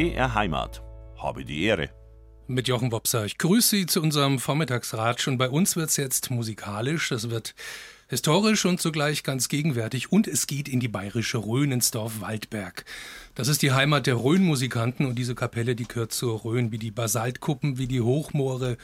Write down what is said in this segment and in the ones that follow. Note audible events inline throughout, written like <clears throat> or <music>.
BR Heimat. Habe die Ehre. Mit Jochen Wopser. Ich grüße Sie zu unserem Vormittagsratsch und bei uns wird es jetzt musikalisch. Das wird Historisch und zugleich ganz gegenwärtig und es geht in die bayerische Rhön ins Dorf Waldberg. Das ist die Heimat der Rhön-Musikanten und diese Kapelle, die gehört zur Rhön wie die Basaltkuppen, wie die Hochmoore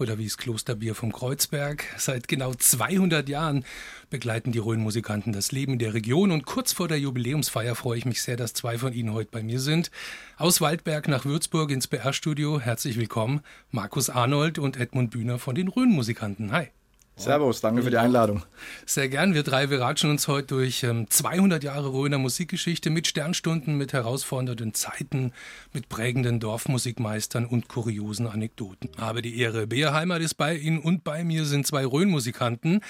oder wie das Klosterbier vom Kreuzberg. Seit genau 200 Jahren begleiten die Rhön-Musikanten das Leben der Region und kurz vor der Jubiläumsfeier freue ich mich sehr, dass zwei von ihnen heute bei mir sind. Aus Waldberg nach Würzburg ins BR-Studio. Herzlich willkommen, Markus Arnold und Edmund Bühner von den Rhön-Musikanten. Hi. Servus, danke für die Einladung. Sehr gern. Wir drei, wir ratschen uns heute durch ähm, 200 Jahre Röner Musikgeschichte mit Sternstunden, mit herausfordernden Zeiten, mit prägenden Dorfmusikmeistern und kuriosen Anekdoten. Habe die Ehre. Bea Heimat ist bei Ihnen und bei mir sind zwei Rhön-Musikanten.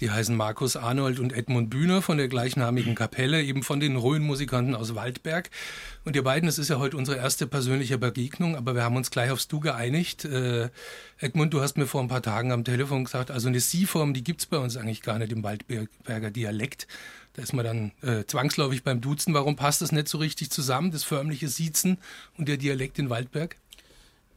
Die heißen Markus Arnold und Edmund Bühner von der gleichnamigen Kapelle, eben von den Rhön-Musikanten aus Waldberg. Und ihr beiden, das ist ja heute unsere erste persönliche Begegnung, aber wir haben uns gleich aufs Du geeinigt. Äh, Edmund, du hast mir vor ein paar Tagen am Telefon gesagt, also eine Sie-Form, die gibt es bei uns eigentlich gar nicht im Waldberger Dialekt. Da ist man dann äh, zwangsläufig beim Duzen. Warum passt das nicht so richtig zusammen, das förmliche Siezen und der Dialekt in Waldberg?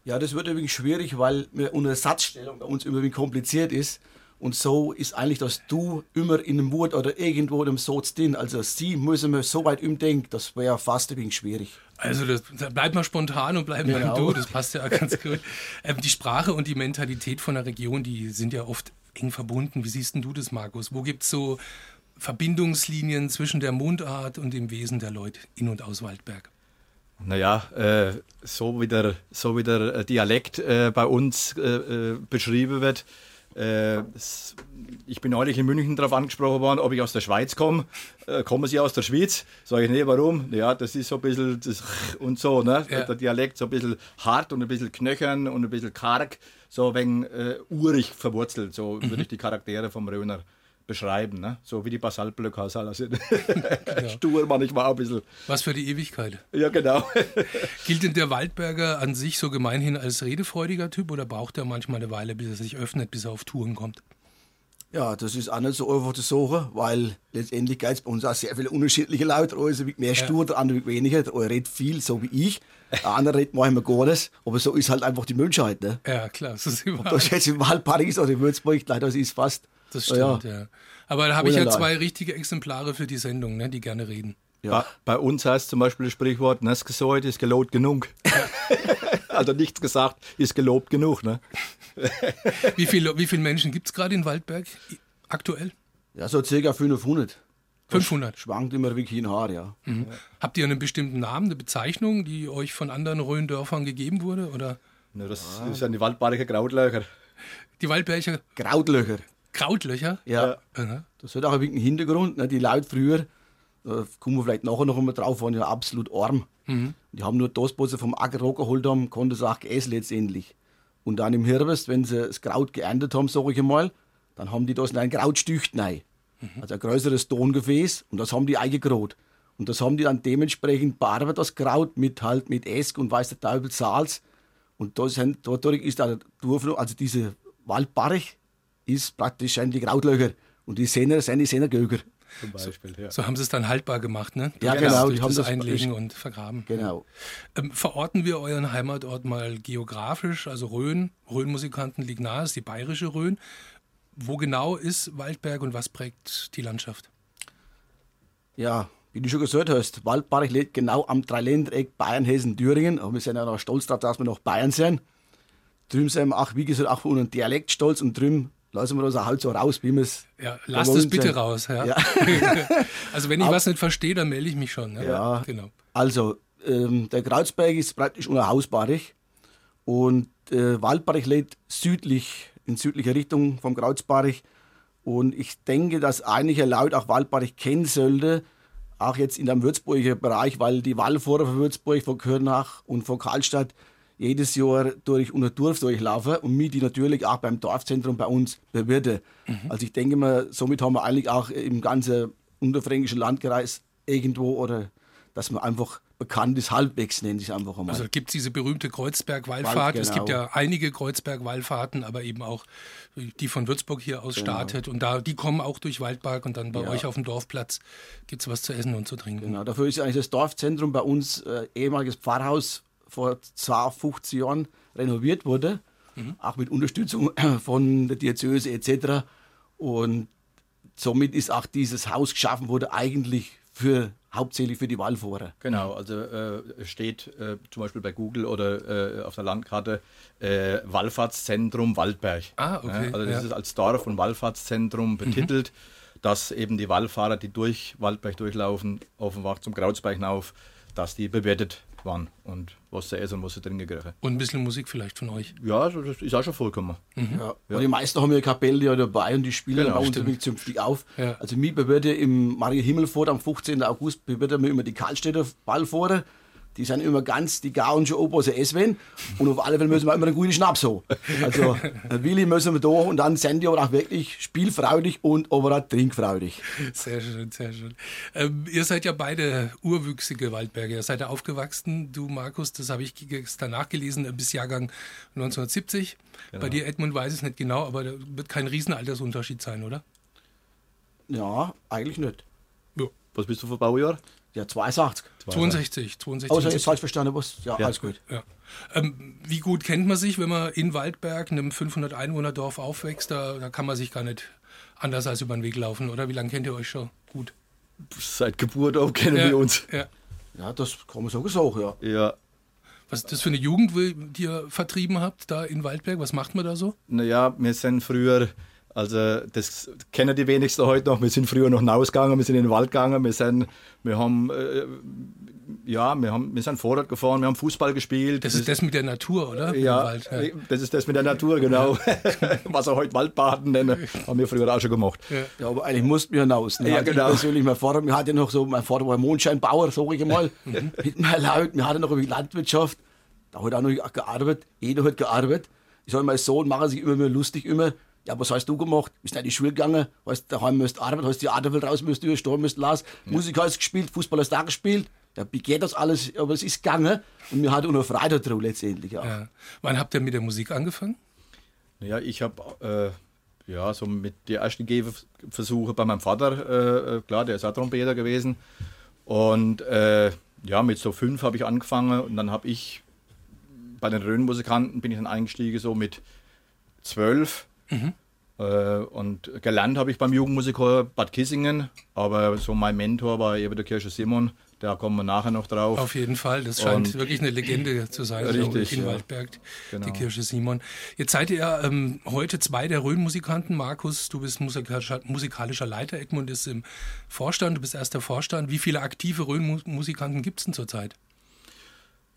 Ja, das wird irgendwie schwierig, weil unsere Satzstellung bei uns irgendwie kompliziert ist. Und so ist eigentlich das Du immer in einem Wort oder irgendwo in einem Satz drin. Also sie müssen wir so weit umdenken, das wäre fast ein wenig schwierig. Also das, bleibt mal spontan und bleibt genau. beim Du, das passt ja ganz gut. <laughs> Ähm, die Sprache und die Mentalität von der Region, die sind ja oft eng verbunden. Wie siehst du das, Markus? Wo gibt es so Verbindungslinien zwischen der Mundart und dem Wesen der Leute in und aus Waldberg? Naja, äh, so, wie der, so wie der Dialekt äh, bei uns äh, äh beschrieben wird, äh, ich bin neulich in München darauf angesprochen worden, ob ich aus der Schweiz komme. Äh, kommen Sie aus der Schweiz? Sage ich, nee, warum? Ja, das ist so ein bisschen das <laughs> und so, ne? Ja. Der Dialekt so ein bisschen hart und ein bisschen knöchern und ein bisschen karg, so wegen äh, urig verwurzelt. So mhm. würde ich die Charaktere vom Röner beschreiben, ne? so wie die Basaltblöcke halt sind. <laughs> genau. Stur manchmal auch ein bisschen. Was für die Ewigkeit. Ja, genau. <laughs> Gilt denn der Waldberger an sich so gemeinhin als redefreudiger Typ oder braucht er manchmal eine Weile, bis er sich öffnet, bis er auf Touren kommt? Ja, das ist auch nicht so einfach zu suchen, weil letztendlich geht es bei uns auch sehr viele unterschiedliche Leute. Also mehr stur, der andere weniger. Der eine redet viel, so wie ich. Der andere redet manchmal gar nicht. Aber so ist halt einfach die Menschheit. Ne? Ja, klar. Das ist überall. Ob das jetzt im Wald Paris oder in Würzburg, leider, das ist fast das stimmt, ja. ja. Aber da habe ich ja zwei richtige Exemplare für die Sendung, ne, die gerne reden. Ja. Bei, bei, uns heißt zum Beispiel das Sprichwort, das gesäut ist gelobt genug. <laughs> also nichts gesagt, ist gelobt genug. Ne? wie, viele, wie viele Menschen gibt es gerade in Waldberg aktuell? Ja, so circa 500. 500? Schwankt immer wirklich in Haar, ja. Mhm. Habt ihr einen bestimmten Namen, eine Bezeichnung, die euch von anderen Rhön-Dörfern gegeben wurde? Oder? Ja, das ah. sind die Waldbarer Krautlöcher. Die Waldberger? Krautlöcher. Krautlöcher? Ja. ja. Das hat auch ein bisschen Hintergrund. Ne? Die Leute früher, da kommen wir vielleicht nachher noch einmal drauf, waren ja absolut arm. Mhm. Die haben nur das, was sie vom Acker geholt haben, konnten sie auch essen letztendlich. Und dann im Herbst, wenn sie das Kraut geerntet haben, sage ich einmal, dann haben die das in ein Krautstücht rein. Mhm. Also ein größeres Tongefäß und das haben die eingegraut. Und das haben die dann dementsprechend bearbeitet, das Kraut, mit halt mit Esk und weiß der Teufel Salz. Und das, dadurch ist der Dorf, also diese Waldbarch, ist praktisch ein die Krautlöcher. Und die Sehner sind die Sehnergöger. Zum Beispiel, so, ja. so haben sie es dann haltbar gemacht, ne? Ja, genau. Die haben das Einlegen und vergraben. Genau. Ähm, verorten wir euren Heimatort mal geografisch, also Rhön, Rhön-Musikanten liegt nahe, ist die bayerische Rhön. Wo genau ist Waldberg und was prägt die Landschaft? Ja, wie du schon gesagt hast, Waldberg liegt genau am Dreiländereck Bayern, Hessen, Thüringen. Und wir sind ja noch stolz darauf, dass wir noch Bayern sind. Drüben sind wir auch, wie gesagt, auch von unserem Dialekt stolz und drüben lassen wir das halt so raus, wie wir es. Ja, lasst es bitte raus. Ja. ja. <laughs> also, wenn ich Aber, was nicht verstehe, dann melde ich mich schon. Ja, ja genau. Also, ähm, der Kreuzberg ist praktisch unerhausbarig und äh, Waldbarich lädt südlich, in südlicher Richtung vom Kreuzbarich. Und ich denke, dass einige Leute auch Waldbarich kennen sollte, auch jetzt in dem Würzburger Bereich, weil die Wallfahrer von Würzburg, von Körnach und von Karlstadt jedes Jahr durch unser Dorf durchlaufen und mich die natürlich auch beim Dorfzentrum bei uns bewirte. Mhm. Also ich denke mal, somit haben wir eigentlich auch im ganzen unterfränkischen Landkreis irgendwo oder dass man einfach bekannt ist, halbwegs nenne ich es einfach einmal. Also gibt es diese berühmte Kreuzberg-Wallfahrt. Genau. Es gibt ja einige Kreuzberg-Wallfahrten, aber eben auch die von Würzburg hier aus genau. startet. Und da, die kommen auch durch Waldberg und dann bei ja. euch auf dem Dorfplatz gibt es was zu essen und zu trinken. Genau, dafür ist eigentlich das Dorfzentrum bei uns äh, ehemaliges Pfarrhaus vor 50 Jahren renoviert wurde, mhm. auch mit Unterstützung <clears throat> von der Diözese etc. Und somit ist auch dieses Haus geschaffen worden, eigentlich für hauptsächlich für die Wallfahrer. Genau, also äh, steht äh, zum Beispiel bei Google oder äh, auf der Landkarte äh, Wallfahrtszentrum Waldberg. Ah, okay. Ja, also das ja. ist als Dorf- und Wallfahrtszentrum mhm. betitelt, mhm. dass eben die Wallfahrer, die durch Waldberg durchlaufen, offenbar zum Kreuzberg hinauf, dass die bewertet waren und was sie essen und was sie trinken kriegen. Und ein bisschen Musik vielleicht von euch. Ja, das ist auch schon vollkommen. Mhm. Ja. Und die meisten haben ja Kapelle ja dabei und die spielen genau, bei uns stimmt. zünftig auf. Ja. Also mir bewirte im Maria Himmelfort am 15. August bewirte mir immer die Karlstädter Ballfahrer die sind immer ganz, die gauen schon ob, was sie essen Und auf alle Fälle müssen wir immer einen guten Schnaps haben. Also, <laughs> Willi müssen wir da und dann sind die aber auch wirklich spielfreudig und aber auch trinkfreudig. Sehr schön, sehr schön. Ähm, ihr seid ja beide urwüchsige Waldberger. Ihr seid ja aufgewachsen, du Markus, das habe ich gestern nachgelesen, bis Jahrgang 1970. Genau. Bei dir, Edmund, weiß ich es nicht genau, aber da wird kein Riesenaltersunterschied sein, oder? Ja, eigentlich nicht. Was bist du für Baujahr? Ja, 62. 62, 62. Außer jetzt falsch verstanden, was? Ja, ja, alles gut. Ja. Ähm, wie gut kennt man sich, wenn man in Waldberg, einem 500 Einwohner Dorf aufwächst? Da, da kann man sich gar nicht anders als über den Weg laufen, oder? Wie lange kennt ihr euch schon gut? Seit Geburt auf kennen ja, wir uns. Ja. ja, das kann man so sagen, ja. Ja. Was ist das für eine Jugend, die ihr vertrieben habt da in Waldberg? Was macht man da so? Naja, wir sind früher also das kennen die wenigsten heute noch. Wir sind früher noch rausgegangen, wir sind in den Wald gegangen, wir, sind, wir haben äh, ja, wir, haben, wir sind Vorrat gefahren, wir haben Fußball gespielt. Das, das ist das mit der Natur, oder? Ja, ja, das ist das mit der Natur, genau. <laughs> Was wir heute Waldbaden nennen, haben wir früher auch schon gemacht. Ja, ja aber eigentlich mussten wir hinaus. Ne? Ja, genau. Persönlich, mein Vater, wir hatten noch so, mein Vater war Mondscheinbauer, sage ich mal, mhm. mit meiner Laut, wir hatten noch über Landwirtschaft, da hat auch noch gearbeitet, jeder hat gearbeitet. Ich sage, mein Sohn machen sich immer mehr lustig, immer, ja, was hast du gemacht? Bist du in die Schule gegangen? Hast daheim müsst arbeiten, hast die Theaterwelt raus, müsst du Sturm, müsst las, ja. Musik hast gespielt, Fußball hast du auch gespielt. Ja, wie geht das alles? Aber es ist gegangen und wir hatten auch noch Freude drauf letztendlich auch. Ja. Wann habt ihr mit der Musik angefangen? Ja, ich habe äh, ja so mit den ersten Gehversuche bei meinem Vater, äh, klar, der ist auch Trompeter gewesen. Und äh, ja, mit so fünf habe ich angefangen und dann habe ich bei den Röhnmusikanten bin ich dann eingestiegen so mit zwölf Mhm. Äh, und gelernt habe ich beim Jugendmusiker Bad Kissingen, aber so mein Mentor war eben der Kirche Simon, da kommen wir nachher noch drauf. Auf jeden Fall, das scheint und wirklich eine Legende zu sein, richtig, in ja. Waldberg, genau. die Kirche Simon. Jetzt seid ihr ähm, heute zwei der Rhön-Musikanten. Markus, du bist musikalischer, musikalischer, Leiter, Edmund ist im Vorstand, du bist erster Vorstand. Wie viele aktive Rhön-Musikanten gibt es denn zurzeit?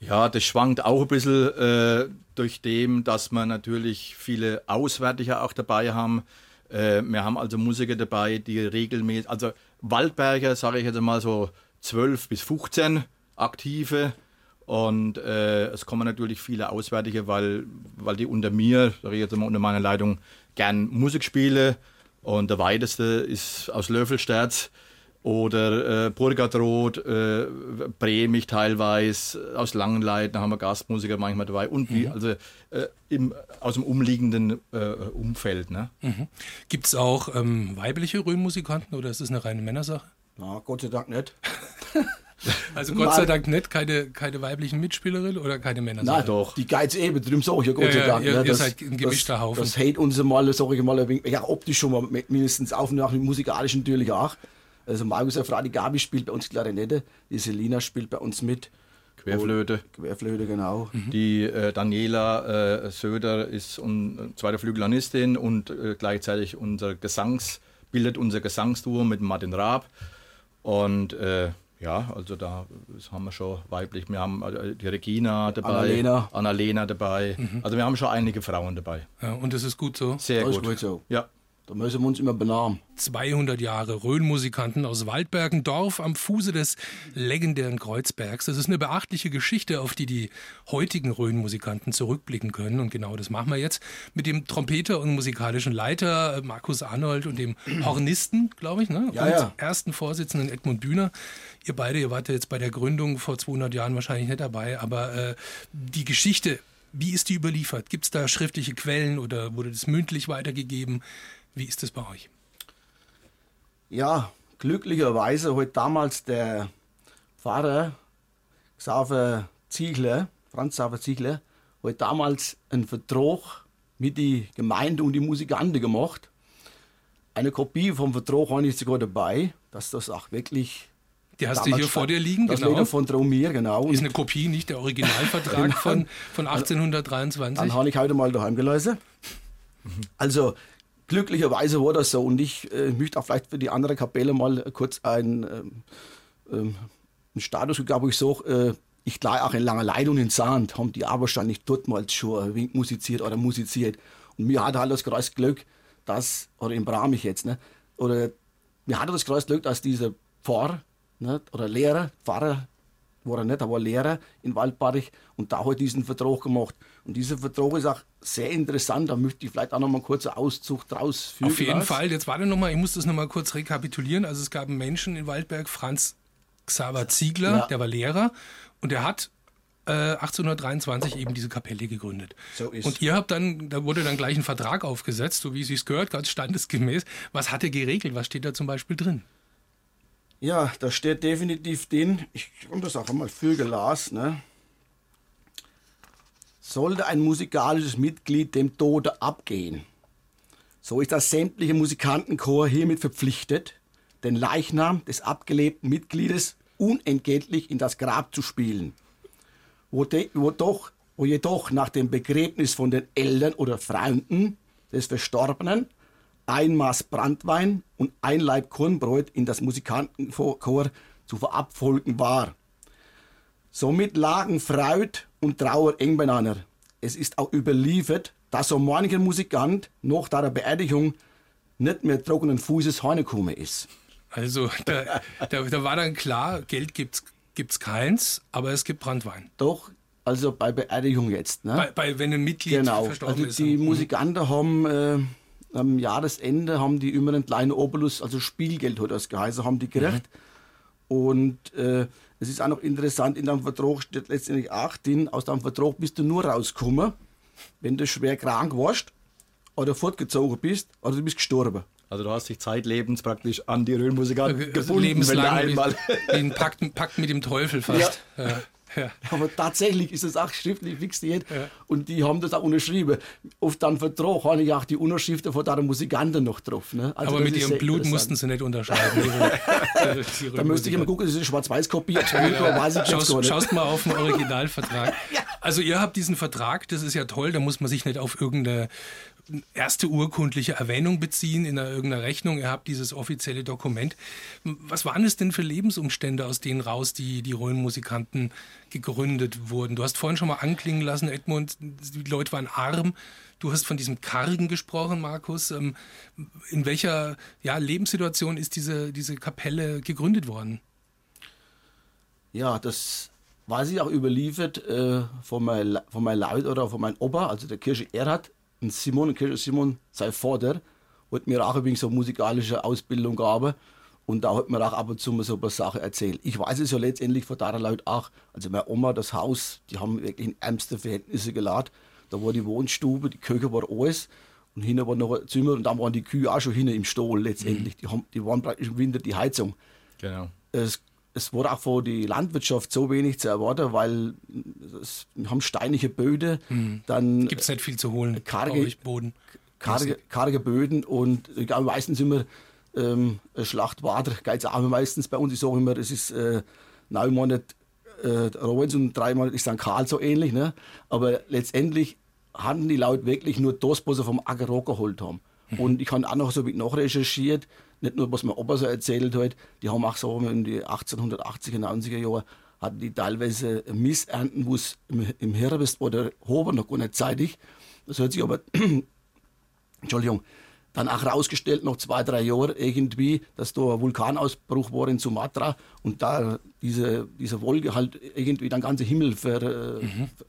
Ja, das schwankt auch ein bisschen äh, durch dem, dass wir natürlich viele Auswärtige auch dabei haben. Äh, wir haben also Musiker dabei, die regelmäßig, also Waldberger, sage ich jetzt mal so 12 bis 15 aktive. Und äh, es kommen natürlich viele Auswärtige, weil, weil die unter mir, sage ich jetzt mal unter meiner Leitung, gern Musik spielen. Und der weiteste ist aus Löffelsterz oder äh, Burgadroth, äh, Bremich teilweise, aus Langenleiten haben wir Gastmusiker manchmal dabei und wie, mhm. also äh, im, aus dem umliegenden äh, Umfeld. Ne? Mhm. Gibt es auch ähm, weibliche Rhönmusikanten oder ist es eine reine Männersache? Na, Gott sei Dank nicht. <laughs> Also Gott sei Dank nicht, keine, keine weiblichen Mitspielerinnen oder keine Männer. Nein, doch. Die Geiz eben, darum sage ich ja Gott sei Dank. Ihr, ne, ihr seid ein gemischter das, Haufen. Das hält uns mal, sage ich mal, ein wenig, ja, optisch schon mal mindestens auf und nach, musikalisch natürlich auch. Also Markus Afradi Gabi spielt bei uns Klarinette, die Selina spielt bei uns mit. Querflöte. Querflöte, genau. Mhm. Die äh, Daniela äh, Söder ist un, äh, zweite Flügelanistin und äh, gleichzeitig unser Gesangs, bildet unser Gesangsduo mit Martin Raab. Und äh, ja, also da haben wir schon weiblich. Wir haben äh, die Regina dabei, Annalena, Annalena dabei. Mhm. Also wir haben schon einige Frauen dabei. Ja, und das ist gut so? Sehr das gut. gut so. Ja. Da müssen wir uns immer benahmen. 200 Jahre Rhön-Musikanten aus Waldbergen, Dorf am Fuße des legendären Kreuzbergs. Das ist eine beachtliche Geschichte, auf die die heutigen Rhön-Musikanten zurückblicken können. Und genau das machen wir jetzt mit dem Trompeter und musikalischen Leiter äh, Markus Arnold und dem <clears throat> Hornisten, glaube ich, ne? Ja, und ja. ersten Vorsitzenden Edmund Bühner. Ihr beide, ihr wart ja jetzt bei der Gründung vor 200 Jahren wahrscheinlich nicht dabei, aber äh, die Geschichte, wie ist die überliefert? Gibt es da schriftliche Quellen oder wurde das mündlich weitergegeben? Wie ist das bei euch? Ja, glücklicherweise hat damals der Pfarrer Xaver Ziegler Franz Xaver Ziegler, hat damals einen Vertrag mit die Gemeinde und die Musikanten gemacht. Eine Kopie vom Vertrag habe ich sogar dabei, dass das auch wirklich. Die hast du hier vor dir liegen, das genau. von Traumier, genau. Ist eine Kopie, nicht der Originalvertrag <laughs> Genau. von, von 1823. Dann habe ich heute mal daheim gelesen. Also glücklicherweise war das so und ich äh, möchte auch vielleicht für die andere Kapelle mal kurz ein, ähm, ähm, einen Status gegeben, wo ich sage, äh, ich gleich auch in langer Leitung in Sand, haben die aber wahrscheinlich dortmals schon ein musiziert oder musiziert. Und mir hat halt das große Glück, dass, oder in Bramich jetzt, ne, oder mir hatte das große Glück, dass dieser Pfarrer ne, oder Lehrer, Pfarrer war er nicht, er war Lehrer in Waldbarich und da hat er diesen Vertrag gemacht. Und dieser Vertrag ist auch sehr interessant, da möchte ich vielleicht auch noch mal kurz einen Auszug draus führen. Auf jeden. Fall. Jetzt warte noch mal, ich muss das noch mal kurz rekapitulieren. Also es gab einen Menschen in Waldberg, Franz Xaver Ziegler, Ja. der war Lehrer und der hat äh, 1823 eben diese Kapelle gegründet. So ist. Und ihr habt dann, da wurde dann gleich ein Vertrag aufgesetzt, so wie es sich gehört, ganz standesgemäß. Was hat er geregelt? Was steht da zum Beispiel drin? Ja, da steht definitiv drin, ich habe das auch einmal für gelassen, ne? Sollte ein musikalisches Mitglied dem Tode abgehen, so ist das sämtliche Musikantenchor hiermit verpflichtet, den Leichnam des abgelebten Mitgliedes unentgeltlich in das Grab zu spielen. Wo, de, wo, doch, wo jedoch nach dem Begräbnis von den Eltern oder Freunden des Verstorbenen ein Maß Brandwein und ein Laib Kornbrot in das Musikantenchor zu verabfolgen war. Somit lagen Freud und Trauer eng beieinander. Es ist auch überliefert, dass so mancher Musikant nach der Beerdigung nicht mehr trockenen Fußes heimgekommen ist. Also da, da, da war dann klar, Geld gibt's gibt's keins, aber es gibt Brandwein. Doch, also bei Beerdigung jetzt. Ne? Bei, bei, wenn ein Mitglied Genau, verstorben also ist. die Musikanten haben äh, am Jahresende haben die immer einen kleinen Obolus, also Spielgeld hat das geheißen, haben die gekriegt. Und äh, es ist auch noch interessant, in dem Vertrag steht letztendlich auch drin, aus dem Vertrag bist du nur rausgekommen, wenn du schwer krank warst oder fortgezogen bist oder du bist gestorben. Also du hast dich zeitlebens praktisch an die Röhrenmusikanten Also gebunden, wenn du einmal... <laughs> ein Pakt, Pakt mit dem Teufel fast. Ja. Ja. <laughs> Aber tatsächlich ist es auch schriftlich fixiert und die haben das auch unterschrieben. Auf den Vertrag habe ich auch die Unterschriften von der Musikanten noch drauf. Ne? Also Aber mit ihrem Blut mussten sie nicht unterschreiben. ihre- <laughs> die Da müsste ich immer gucken, das ist eine Schwarz-Weiß-Kopie. ob es gut war, weiß ich jetzt gar Schaust, schaust mal auf den Originalvertrag. <laughs> Also ihr habt diesen Vertrag, das ist ja toll, da muss man sich nicht auf irgendeine erste urkundliche Erwähnung beziehen in einer, irgendeiner Rechnung. Ihr habt dieses offizielle Dokument. Was waren es denn für Lebensumstände, aus denen raus die, die Rhönmusikanten gegründet wurden? Du hast vorhin schon mal anklingen lassen, Edmund, die Leute waren arm. Du hast von diesem Kargen gesprochen, Markus. Ähm, In welcher ja, Lebenssituation ist diese, diese Kapelle gegründet worden? Ja, das weiß ich auch überliefert äh, von meinem von mein Leut oder von meinem Opa, also der Kirche Erhard, und Simon, der Kirche Simon, sein Vater, hat mir auch übrigens so musikalische Ausbildung gegeben. Und da hat mir auch ab und zu mal so ein paar Sachen erzählt. Ich weiß es ja letztendlich von der Leute auch. Also meine Oma, das Haus, die haben wirklich in ärmste Verhältnisse geladen. Da war die Wohnstube, die Küche war alles. Und hinten war noch ein Zimmer und dann waren die Kühe auch schon hinten im Stall letztendlich. Die, haben, die waren praktisch im Winter die Heizung Genau. es, es war auch von der Landwirtschaft so wenig zu erwarten, weil es, wir haben steinige Böden, dann Gibt es nicht viel zu holen Karge- bei euch Boden? karge, karge Böden und äh, ja, meistens immer ähm, Schlachtwader, geht's auch meistens bei uns. Ich sage immer, es ist äh, neun Monate äh, Rohens und drei Monate ist St. Karl so ähnlich. Ne? Aber letztendlich hatten die Leute wirklich nur das, was sie vom Acker geholt haben. Und ich habe auch noch so mit nachrecherchiert, nicht nur, was mein Opa so erzählt hat, die haben auch so in die 1880er, 90er Jahre, hatten die teilweise Missernten, wo es im, im Herbst oder Hober noch gar nicht zeitig. Das hört sich aber <clears throat> Entschuldigung, dann auch rausgestellt, nach zwei, drei Jahren irgendwie, dass da ein Vulkanausbruch war in Sumatra und da diese, diese Wolke halt irgendwie den ganzen Himmel ver, äh,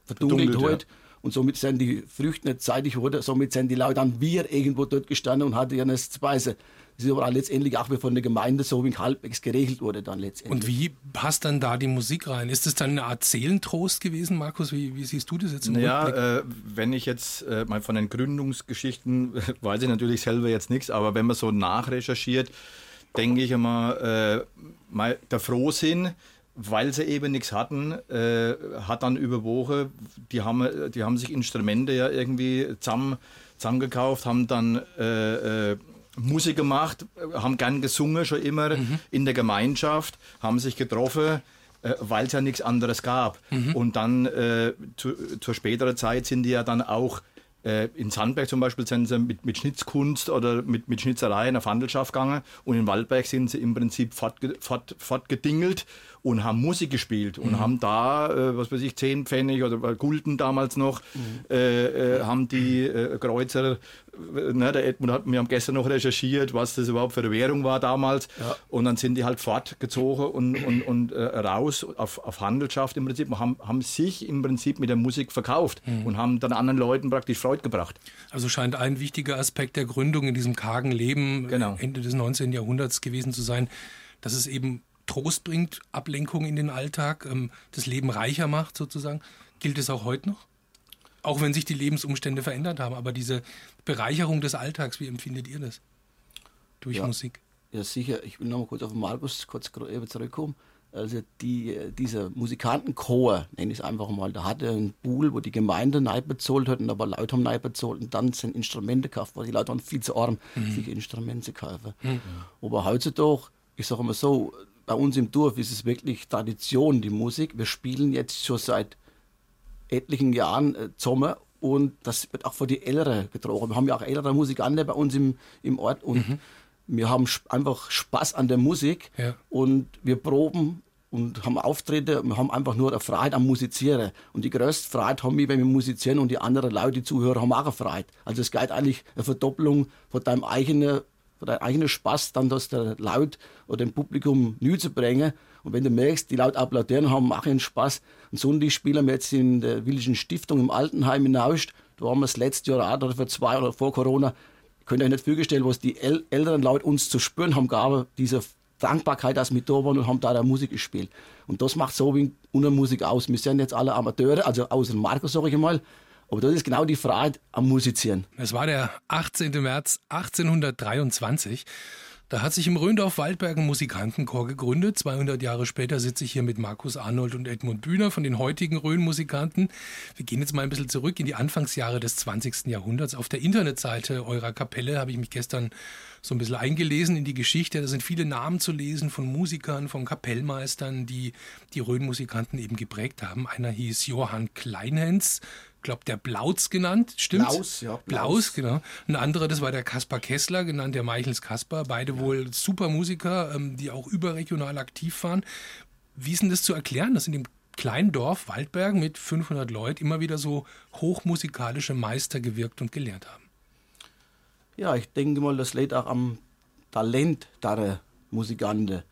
verdunkelt Verdunkelt, hat. Und somit sind die Früchte nicht zeitig geworden, somit sind die Leute dann wir irgendwo dort gestanden und hatten ja nichts zu speisen. Das ist aber auch letztendlich auch wie von der Gemeinde so wie halbwegs geregelt wurde dann letztendlich. Und wie passt dann da die Musik rein? Ist es dann eine Art Seelentrost gewesen, Markus? Wie, wie siehst du das jetzt im Rückblick? Ja, äh, wenn ich jetzt äh, mal von den Gründungsgeschichten, <laughs> weiß ich natürlich selber jetzt nichts, aber wenn man so nachrecherchiert, denke ich immer, äh, mal der Frohsinn, weil sie eben nichts hatten, äh, hat dann über Woche, die haben, die haben sich Instrumente ja irgendwie zusammen, zusammengekauft, haben dann äh, äh, Musik gemacht, haben gern gesungen schon immer mhm. in der Gemeinschaft, haben sich getroffen, äh, weil es ja nichts anderes gab. Mhm. Und dann äh, zu, zur späteren Zeit sind die ja dann auch äh, in Sandberg zum Beispiel sind sie mit, mit Schnitzkunst oder mit, mit Schnitzerei in der Handelschaft gegangen und in Waldberg sind sie im Prinzip fortge, fort, fortgedingelt und haben Musik gespielt und mhm. haben da, äh, was weiß ich, 10 Pfennig oder Gulden damals noch, mhm. äh, äh, haben die äh, Kreuzer, äh, ne, der Edmund hat, wir haben gestern noch recherchiert, was das überhaupt für eine Währung war damals ja. und dann sind die halt fortgezogen und, und, und äh, raus auf, auf Handelschaft im Prinzip und haben, haben sich im Prinzip mit der Musik verkauft mhm. und haben dann anderen Leuten praktisch Freude gebracht. Also scheint ein wichtiger Aspekt der Gründung in diesem kargen Leben genau. Ende des 19. Jahrhunderts gewesen zu sein, dass es eben Trost bringt, Ablenkung in den Alltag, ähm, das Leben reicher macht sozusagen. Gilt es auch heute noch? Auch wenn sich die Lebensumstände verändert haben, aber diese Bereicherung des Alltags, wie empfindet ihr das? Durch ja, Musik? Ja, sicher. Ich will noch mal kurz auf den Markus kurz zurückkommen. Also die, dieser Musikantenchor, nenne ich es einfach mal, da hatte einen Pool, wo die Gemeinde neu bezahlt hat und aber Leute haben neu bezahlt und dann sind Instrumente gekauft, weil die Leute waren viel zu arm, mhm. sich Instrumente zu kaufen. Mhm. Aber heutzutage, ich sage mal so, bei uns im Dorf ist es wirklich Tradition, die Musik. Wir spielen jetzt schon seit etlichen Jahren äh, zusammen und das wird auch für die Älteren getragen. Wir haben ja auch ältere Musikanten bei uns im, im Ort und mhm. wir haben einfach Spaß an der Musik ja. und wir proben und haben Auftritte, wir haben einfach nur eine Freiheit am Musizieren. Und die größte Freiheit haben wir, wenn wir musizieren und die anderen Leute, die Zuhörer, haben auch eine Freiheit. Also es geht eigentlich eine Verdopplung von deinem eigenen oder eigener Spaß, dann das der laut oder dem Publikum neu zu bringen. Und wenn du merkst, die laut applaudieren haben, machen Spaß. Und so die spielen wir jetzt in der Willischen Stiftung im Altenheim in Naust. Da haben wir das letzte Jahr auch, oder vor zwei oder vor Corona. Ich könnte euch nicht vorstellen, was die El Eltern laut uns zu spüren haben, gab diese Dankbarkeit, dass wir da waren und haben da der Musik gespielt. Und das macht so wie unter Musik aus. Wir sind jetzt alle Amateure, also außer Markus, sage ich mal. Aber das ist genau die Frage am Musizieren. Es war der 18. März 1823. Da hat sich im Röndorf-Waldberg ein Musikantenchor gegründet. 200 Jahre später sitze ich hier mit Markus Arnold und Edmund Bühner von den heutigen Rhön-Musikanten. Wir gehen jetzt mal ein bisschen zurück in die Anfangsjahre des 20. Jahrhunderts. Auf der Internetseite eurer Kapelle habe ich mich gestern so ein bisschen eingelesen in die Geschichte. Da sind viele Namen zu lesen von Musikern, von Kapellmeistern, die die Rhön-Musikanten eben geprägt haben. Einer hieß Johann Kleinhens, glaube der Blauz genannt, stimmt? Blaus, ja. Blaus. Blaus, genau. Ein anderer, das war der Kaspar Kessler, genannt der Meichels Kaspar. Beide ja. wohl super Musiker, ähm, die auch überregional aktiv waren. Wie ist denn das zu erklären, dass in dem kleinen Dorf Waldberg mit 500 Leuten immer wieder so hochmusikalische Meister gewirkt und gelehrt haben? Ja, ich denke mal, das liegt auch am Talent der Musikanten.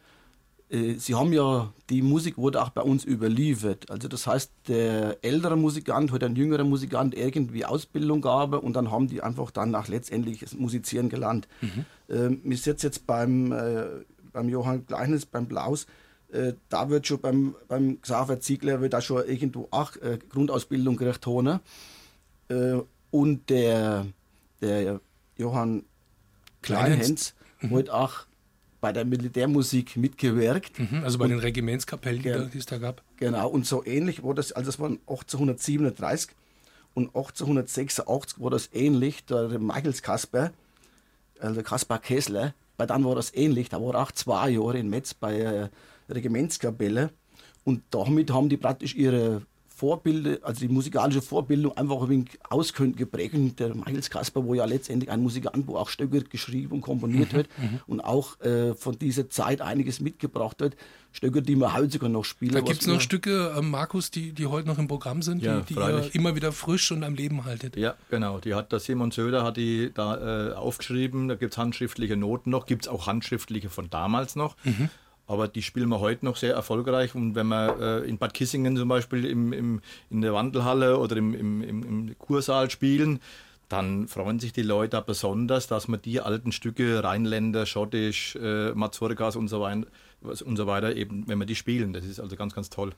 Äh, sie haben ja, die Musik wurde auch bei uns überliefert. Also das heißt, der ältere Musikant hat ein jüngerer Musikant irgendwie Ausbildung gehabt und dann haben die einfach dann auch letztendlich das Musizieren gelernt. Mhm. Ähm, wir sitzen jetzt beim, äh, beim Johann Kleines, beim Blaus, äh, da wird schon beim, beim Xaver Ziegler wird da schon irgendwo auch äh, Grundausbildung gekriegt haben. Äh, und der, der Johann Kleinhens mhm. wird auch bei der Militärmusik mitgewirkt. Mhm, also bei und, den Regimentskapellen, die, es da gab. Genau, und so ähnlich war das, also das war 1837 und 1886 war das ähnlich, der Michaels Kasper, also Kaspar Kessler, bei dann war das ähnlich, da war auch zwei Jahre in Metz bei äh, Regimentskapelle und damit haben die praktisch ihre Vorbilder, also die musikalische Vorbildung einfach ein wenig ausgeprägt. Der Michaels Kasper, wo ja letztendlich ein Musikant, wo auch Stöcker geschrieben und komponiert mhm, hat mhm. und auch äh, von dieser Zeit einiges mitgebracht hat. Stöcker, die man heute sogar noch spielen. Da gibt es noch Stücke, äh, Markus, die, die heute noch im Programm sind, ja, die, die ihr immer wieder frisch und am Leben haltet. Ja, genau. Die hat der Simon Söder hat die da äh, aufgeschrieben. Da gibt es handschriftliche Noten noch, gibt es auch handschriftliche von damals noch. Mhm. Aber die spielen wir heute noch sehr erfolgreich. Und wenn wir äh, in Bad Kissingen zum Beispiel im, im, in der Wandelhalle oder im, im, im Kursaal spielen, dann freuen sich die Leute da besonders, dass man die alten Stücke, Rheinländer, Schottisch, äh, Mazurkas und so weiter, und so weiter, eben, wenn wir die spielen. Das ist also ganz, ganz toll.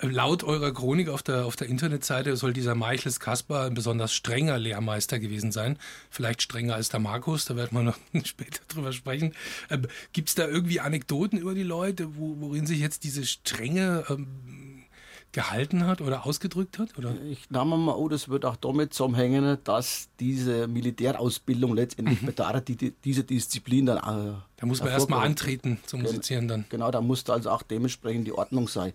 Laut eurer Chronik auf der, auf der Internetseite soll dieser Meichels Kaspar ein besonders strenger Lehrmeister gewesen sein. Vielleicht strenger als der Markus, da werden wir noch <laughs> später drüber sprechen. Ähm, Gibt es da irgendwie Anekdoten über die Leute, wo, worin sich jetzt diese Strenge ähm, gehalten hat oder ausgedrückt hat? Oder? Ich nehme mal an, das wird auch damit zusammenhängen, dass diese Militärausbildung letztendlich mhm. bedarf, die, die, diese Disziplin dann. Äh, da muss man erstmal antreten zum Musizieren dann. Genau, da musste also auch dementsprechend die Ordnung sein.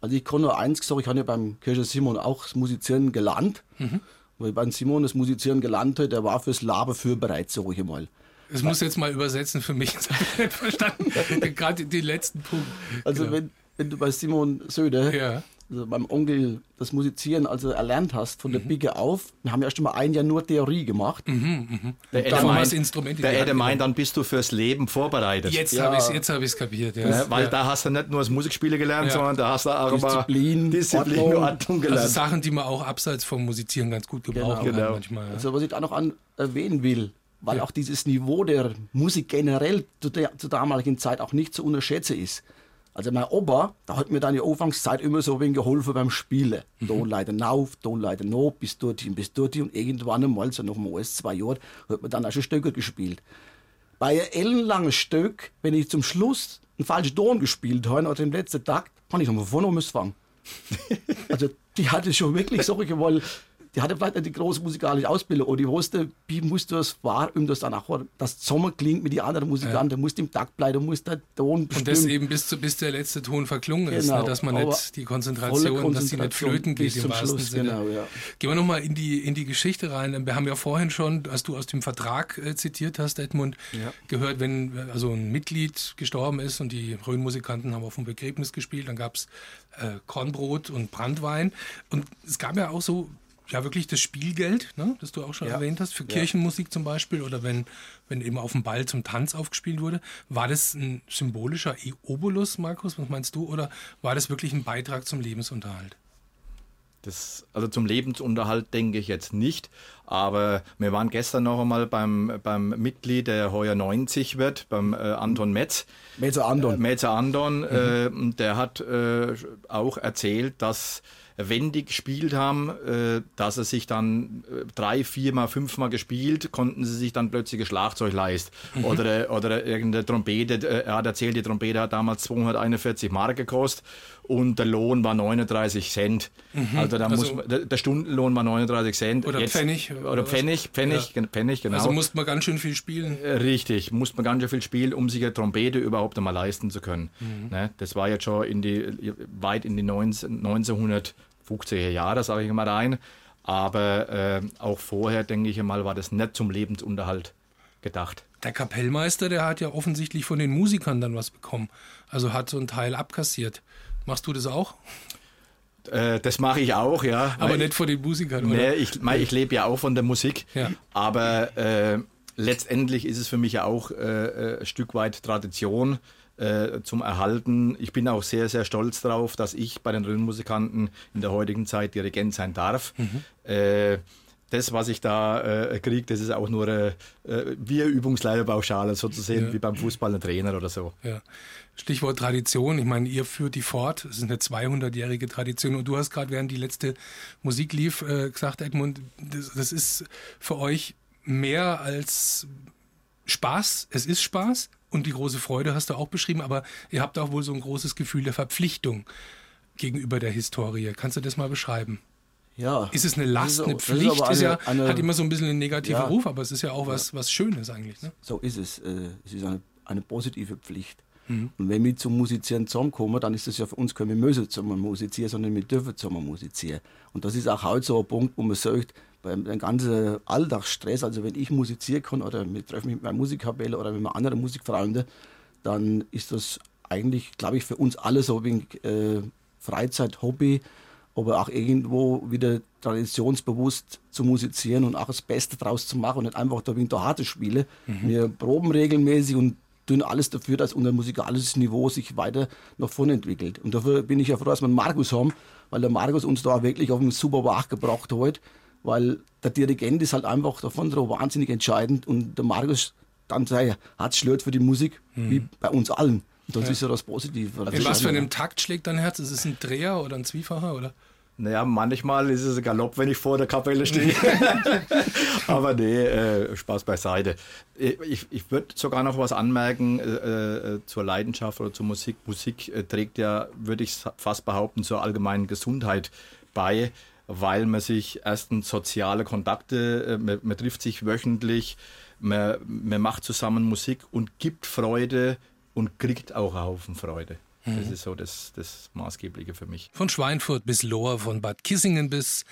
Also ich kann nur eins sagen, ich habe ja beim Kirche Simon auch das Musizieren gelernt. Mhm. Weil beim Simon das Musizieren gelernt hat, der war fürs Laber für bereit, sag ich mal. Das muss jetzt mal übersetzen für mich. <laughs> Das habe ich nicht verstanden. <laughs> Gerade den letzten Punkt. Also genau. wenn, wenn du bei Simon Söder ja also beim Onkel das Musizieren also erlernt hast, von der Bigge mhm. auf. Wir haben erst mal ein Jahr nur Theorie gemacht. Mhm, mh. Der Ede meint, Instrument der Ede meint, dann bist du fürs Leben vorbereitet. Jetzt ja. habe ich es hab kapiert. Ja. Ja, weil da hast du nicht nur das Musikspielen gelernt, sondern da hast du auch Disziplin, Disziplin Ordnung, Ordnung gelernt. Also Sachen, die man auch abseits vom Musizieren ganz gut gebrauchen genau. kann manchmal. Also was ich da noch an erwähnen will, weil auch dieses Niveau der Musik generell zu der zur damaligen Zeit auch nicht zu unterschätzen ist. Also mein Opa, da hat mir dann die Anfangszeit immer so ein wenig geholfen beim Spielen. Mhm. Tonleiter auf, Tonleiter noch, bis dorthin, bis dorthin. Und irgendwann einmal, so nach einem alles zwei Jahren, hat man dann auch schon Stöcke gespielt. Bei einem ellenlangen Stück, wenn ich zum Schluss einen falschen Ton gespielt habe oder im letzten Takt, kann ich nochmal vorne fangen. <laughs> also die hatte schon wirklich solche, weil die hatte vielleicht nicht die große musikalische Ausbildung, aber die wusste, wie muss das war, um das dann auch, das Sommer klingt mit den anderen Musikanten, ja. muss im Takt bleiben, muss der Ton bestimmen. Und das eben bis, zu, bis der letzte Ton verklungen genau. ist, ne, dass man nicht die Konzentration, Konzentration, dass sie nicht flöten geht im wahrsten Schluss, Sinne. Genau, ja. Gehen wir nochmal in die, in die Geschichte rein. Wir haben ja vorhin schon, als du aus dem Vertrag äh, zitiert hast, Edmund, ja. gehört, wenn also ein Mitglied gestorben ist und die Rhön-Musikanten haben auf dem Begräbnis gespielt, dann gab es äh, Kornbrot und Brandwein. Und es gab ja auch so ja wirklich das Spielgeld, ne, das du auch schon ja. erwähnt hast, für ja. Kirchenmusik zum Beispiel oder wenn, wenn eben auf dem Ball zum Tanz aufgespielt wurde. War das ein symbolischer Obolus, Markus, was meinst du, oder war das wirklich ein Beitrag zum Lebensunterhalt? Das, also zum Lebensunterhalt denke ich jetzt nicht, aber wir waren gestern noch einmal beim, beim Mitglied, der heuer 90 wird, beim äh, Anton Metz. Metzer Anton. Äh, Metzer Anton, mhm. äh, der hat äh, auch erzählt, dass wenn die gespielt haben, äh, dass sie sich dann äh, drei, viermal, fünfmal gespielt, konnten sie sich dann plötzlich ein Schlagzeug leisten. Mhm. Oder, oder irgendeine Trompete, äh, er hat erzählt, die Trompete hat damals 241 Mark gekostet und der Lohn war 39 Cent. Mhm. Also, da also muss, der, der, Stundenlohn war 39 Cent. Oder Jetzt, Pfennig. Oder, oder Pfennig, Pfennig, ja. Pfennig, genau. Also musste man ganz schön viel spielen. Richtig, musste man ganz schön viel spielen, um sich eine Trompete überhaupt einmal leisten zu können. Mhm. Ne? Das war jetzt schon in die, weit in die 19, 1900 50er Jahre, sage ich mal rein. Aber äh, auch vorher, denke ich mal, war das nicht zum Lebensunterhalt gedacht. Der Kapellmeister, der hat ja offensichtlich von den Musikern dann was bekommen. Also hat so einen Teil abkassiert. Machst du das auch? Äh, das mache ich auch, ja. Aber nicht von den Musikern, oder? Nee, ich, ich lebe ja auch von der Musik. Ja. Aber äh, letztendlich ist es für mich ja auch äh, äh ein Stück weit Tradition äh, zum Erhalten. Ich bin auch sehr, sehr stolz darauf, dass ich bei den Rhythmusmusikanten in der heutigen Zeit Dirigent sein darf. Mhm. Das, was ich da äh, kriege, das ist auch nur äh, wie eine Übungsleiterpauschale, so zu sehen, ja. wie beim Fußball ein Trainer oder so. Ja. Stichwort Tradition. Ich meine, ihr führt die fort. Es ist eine 200-jährige Tradition. Und du hast gerade, während die letzte Musik lief, äh, gesagt, Edmund, das, das ist für euch mehr als Spaß. Es ist Spaß, und die große Freude hast du auch beschrieben, aber ihr habt auch wohl so ein großes Gefühl der Verpflichtung gegenüber der Historie. Kannst du das mal beschreiben? Ja. Ist es eine Last, ist, eine Pflicht? Ist, eine, ist ja, eine, hat immer so ein bisschen einen negativen ja, Ruf, aber es ist ja auch was, was Schönes eigentlich. Ne? So ist es. Äh, es ist eine, eine positive Pflicht. Mhm. Und wenn wir zum Musizieren zusammenkommen, dann ist das ja für uns keine müssen zum Musizieren, sondern wir dürfen zum Musizieren. Und das ist auch heute so ein Punkt, wo man sagt, beim ganzen Alltagsstress, also wenn ich musizieren kann oder wir treffen mich mit meiner Musikkapelle oder mit meinen anderen Musikfreunden, dann ist das eigentlich, glaube ich, für uns alle so ein äh, Freizeit, Hobby, aber auch irgendwo wieder traditionsbewusst zu musizieren und auch das Beste draus zu machen und nicht einfach da wie da harte Spiele. Mhm. Wir proben regelmäßig und tun alles dafür, dass unser musikalisches Niveau sich weiter nach vorne entwickelt. Und dafür bin ich ja froh, dass wir einen Markus haben, weil der Markus uns da wirklich auf einen super Wach gebracht hat weil der Dirigent ist halt einfach davon drauf wahnsinnig entscheidend und der Markus dann sein Herz schlägt für die Musik, mhm. wie bei uns allen. Das ja. ist ja das Positive. In was für einem Takt schlägt dein Herz? Ist es ein Dreher oder ein Zwiefacher? Oder? Naja, manchmal ist es ein Galopp, wenn ich vor der Kapelle stehe. <laughs> Aber nee, äh, Spaß beiseite. Ich, ich würde sogar noch was anmerken äh, äh, zur Leidenschaft oder zur Musik. Musik äh, trägt ja, würde ich fast behaupten, zur allgemeinen Gesundheit bei, weil man sich erstens soziale Kontakte, äh, man, man, trifft sich wöchentlich, man, man macht zusammen Musik und gibt Freude und kriegt auch einen Haufen Freude. Das mhm. ist so das, das Maßgebliche für mich. Von Schweinfurt bis Lohr, von Bad Kissingen bis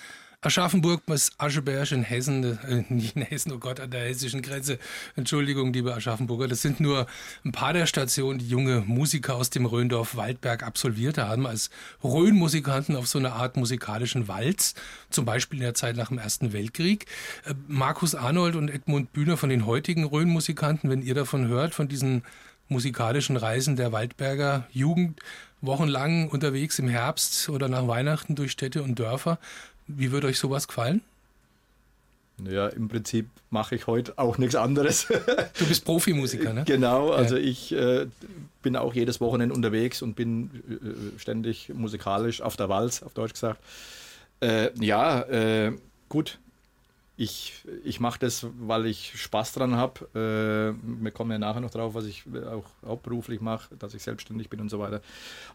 Aschaffenburg bis Ascheberg in Hessen, äh, nicht in Hessen, oh Gott, an der hessischen Grenze. Entschuldigung, liebe Aschaffenburger, das sind nur ein paar der Stationen, die junge Musiker aus dem Rhöndorf Waldberg absolviert haben, als Rhön-Musikanten auf so einer Art musikalischen Walz, zum Beispiel in der Zeit nach dem Ersten Weltkrieg. Äh, Markus Arnold und Edmund Bühner von den heutigen Rhön-Musikanten, wenn ihr davon hört, von diesen musikalischen Reisen der Waldberger Jugend wochenlang unterwegs im Herbst oder nach Weihnachten durch Städte und Dörfer. Wie würde euch sowas gefallen? Ja, im Prinzip mache ich heute auch nichts anderes. <laughs> Du bist Profimusiker, ne? Genau, also ja. ich äh, bin auch jedes Wochenende unterwegs und bin äh, ständig musikalisch auf der Walz, auf Deutsch gesagt. Äh, ja, äh, gut, ich, ich mache das, weil ich Spaß dran habe. Äh, wir kommen ja nachher noch drauf, was ich auch hauptberuflich mache, dass ich selbstständig bin und so weiter.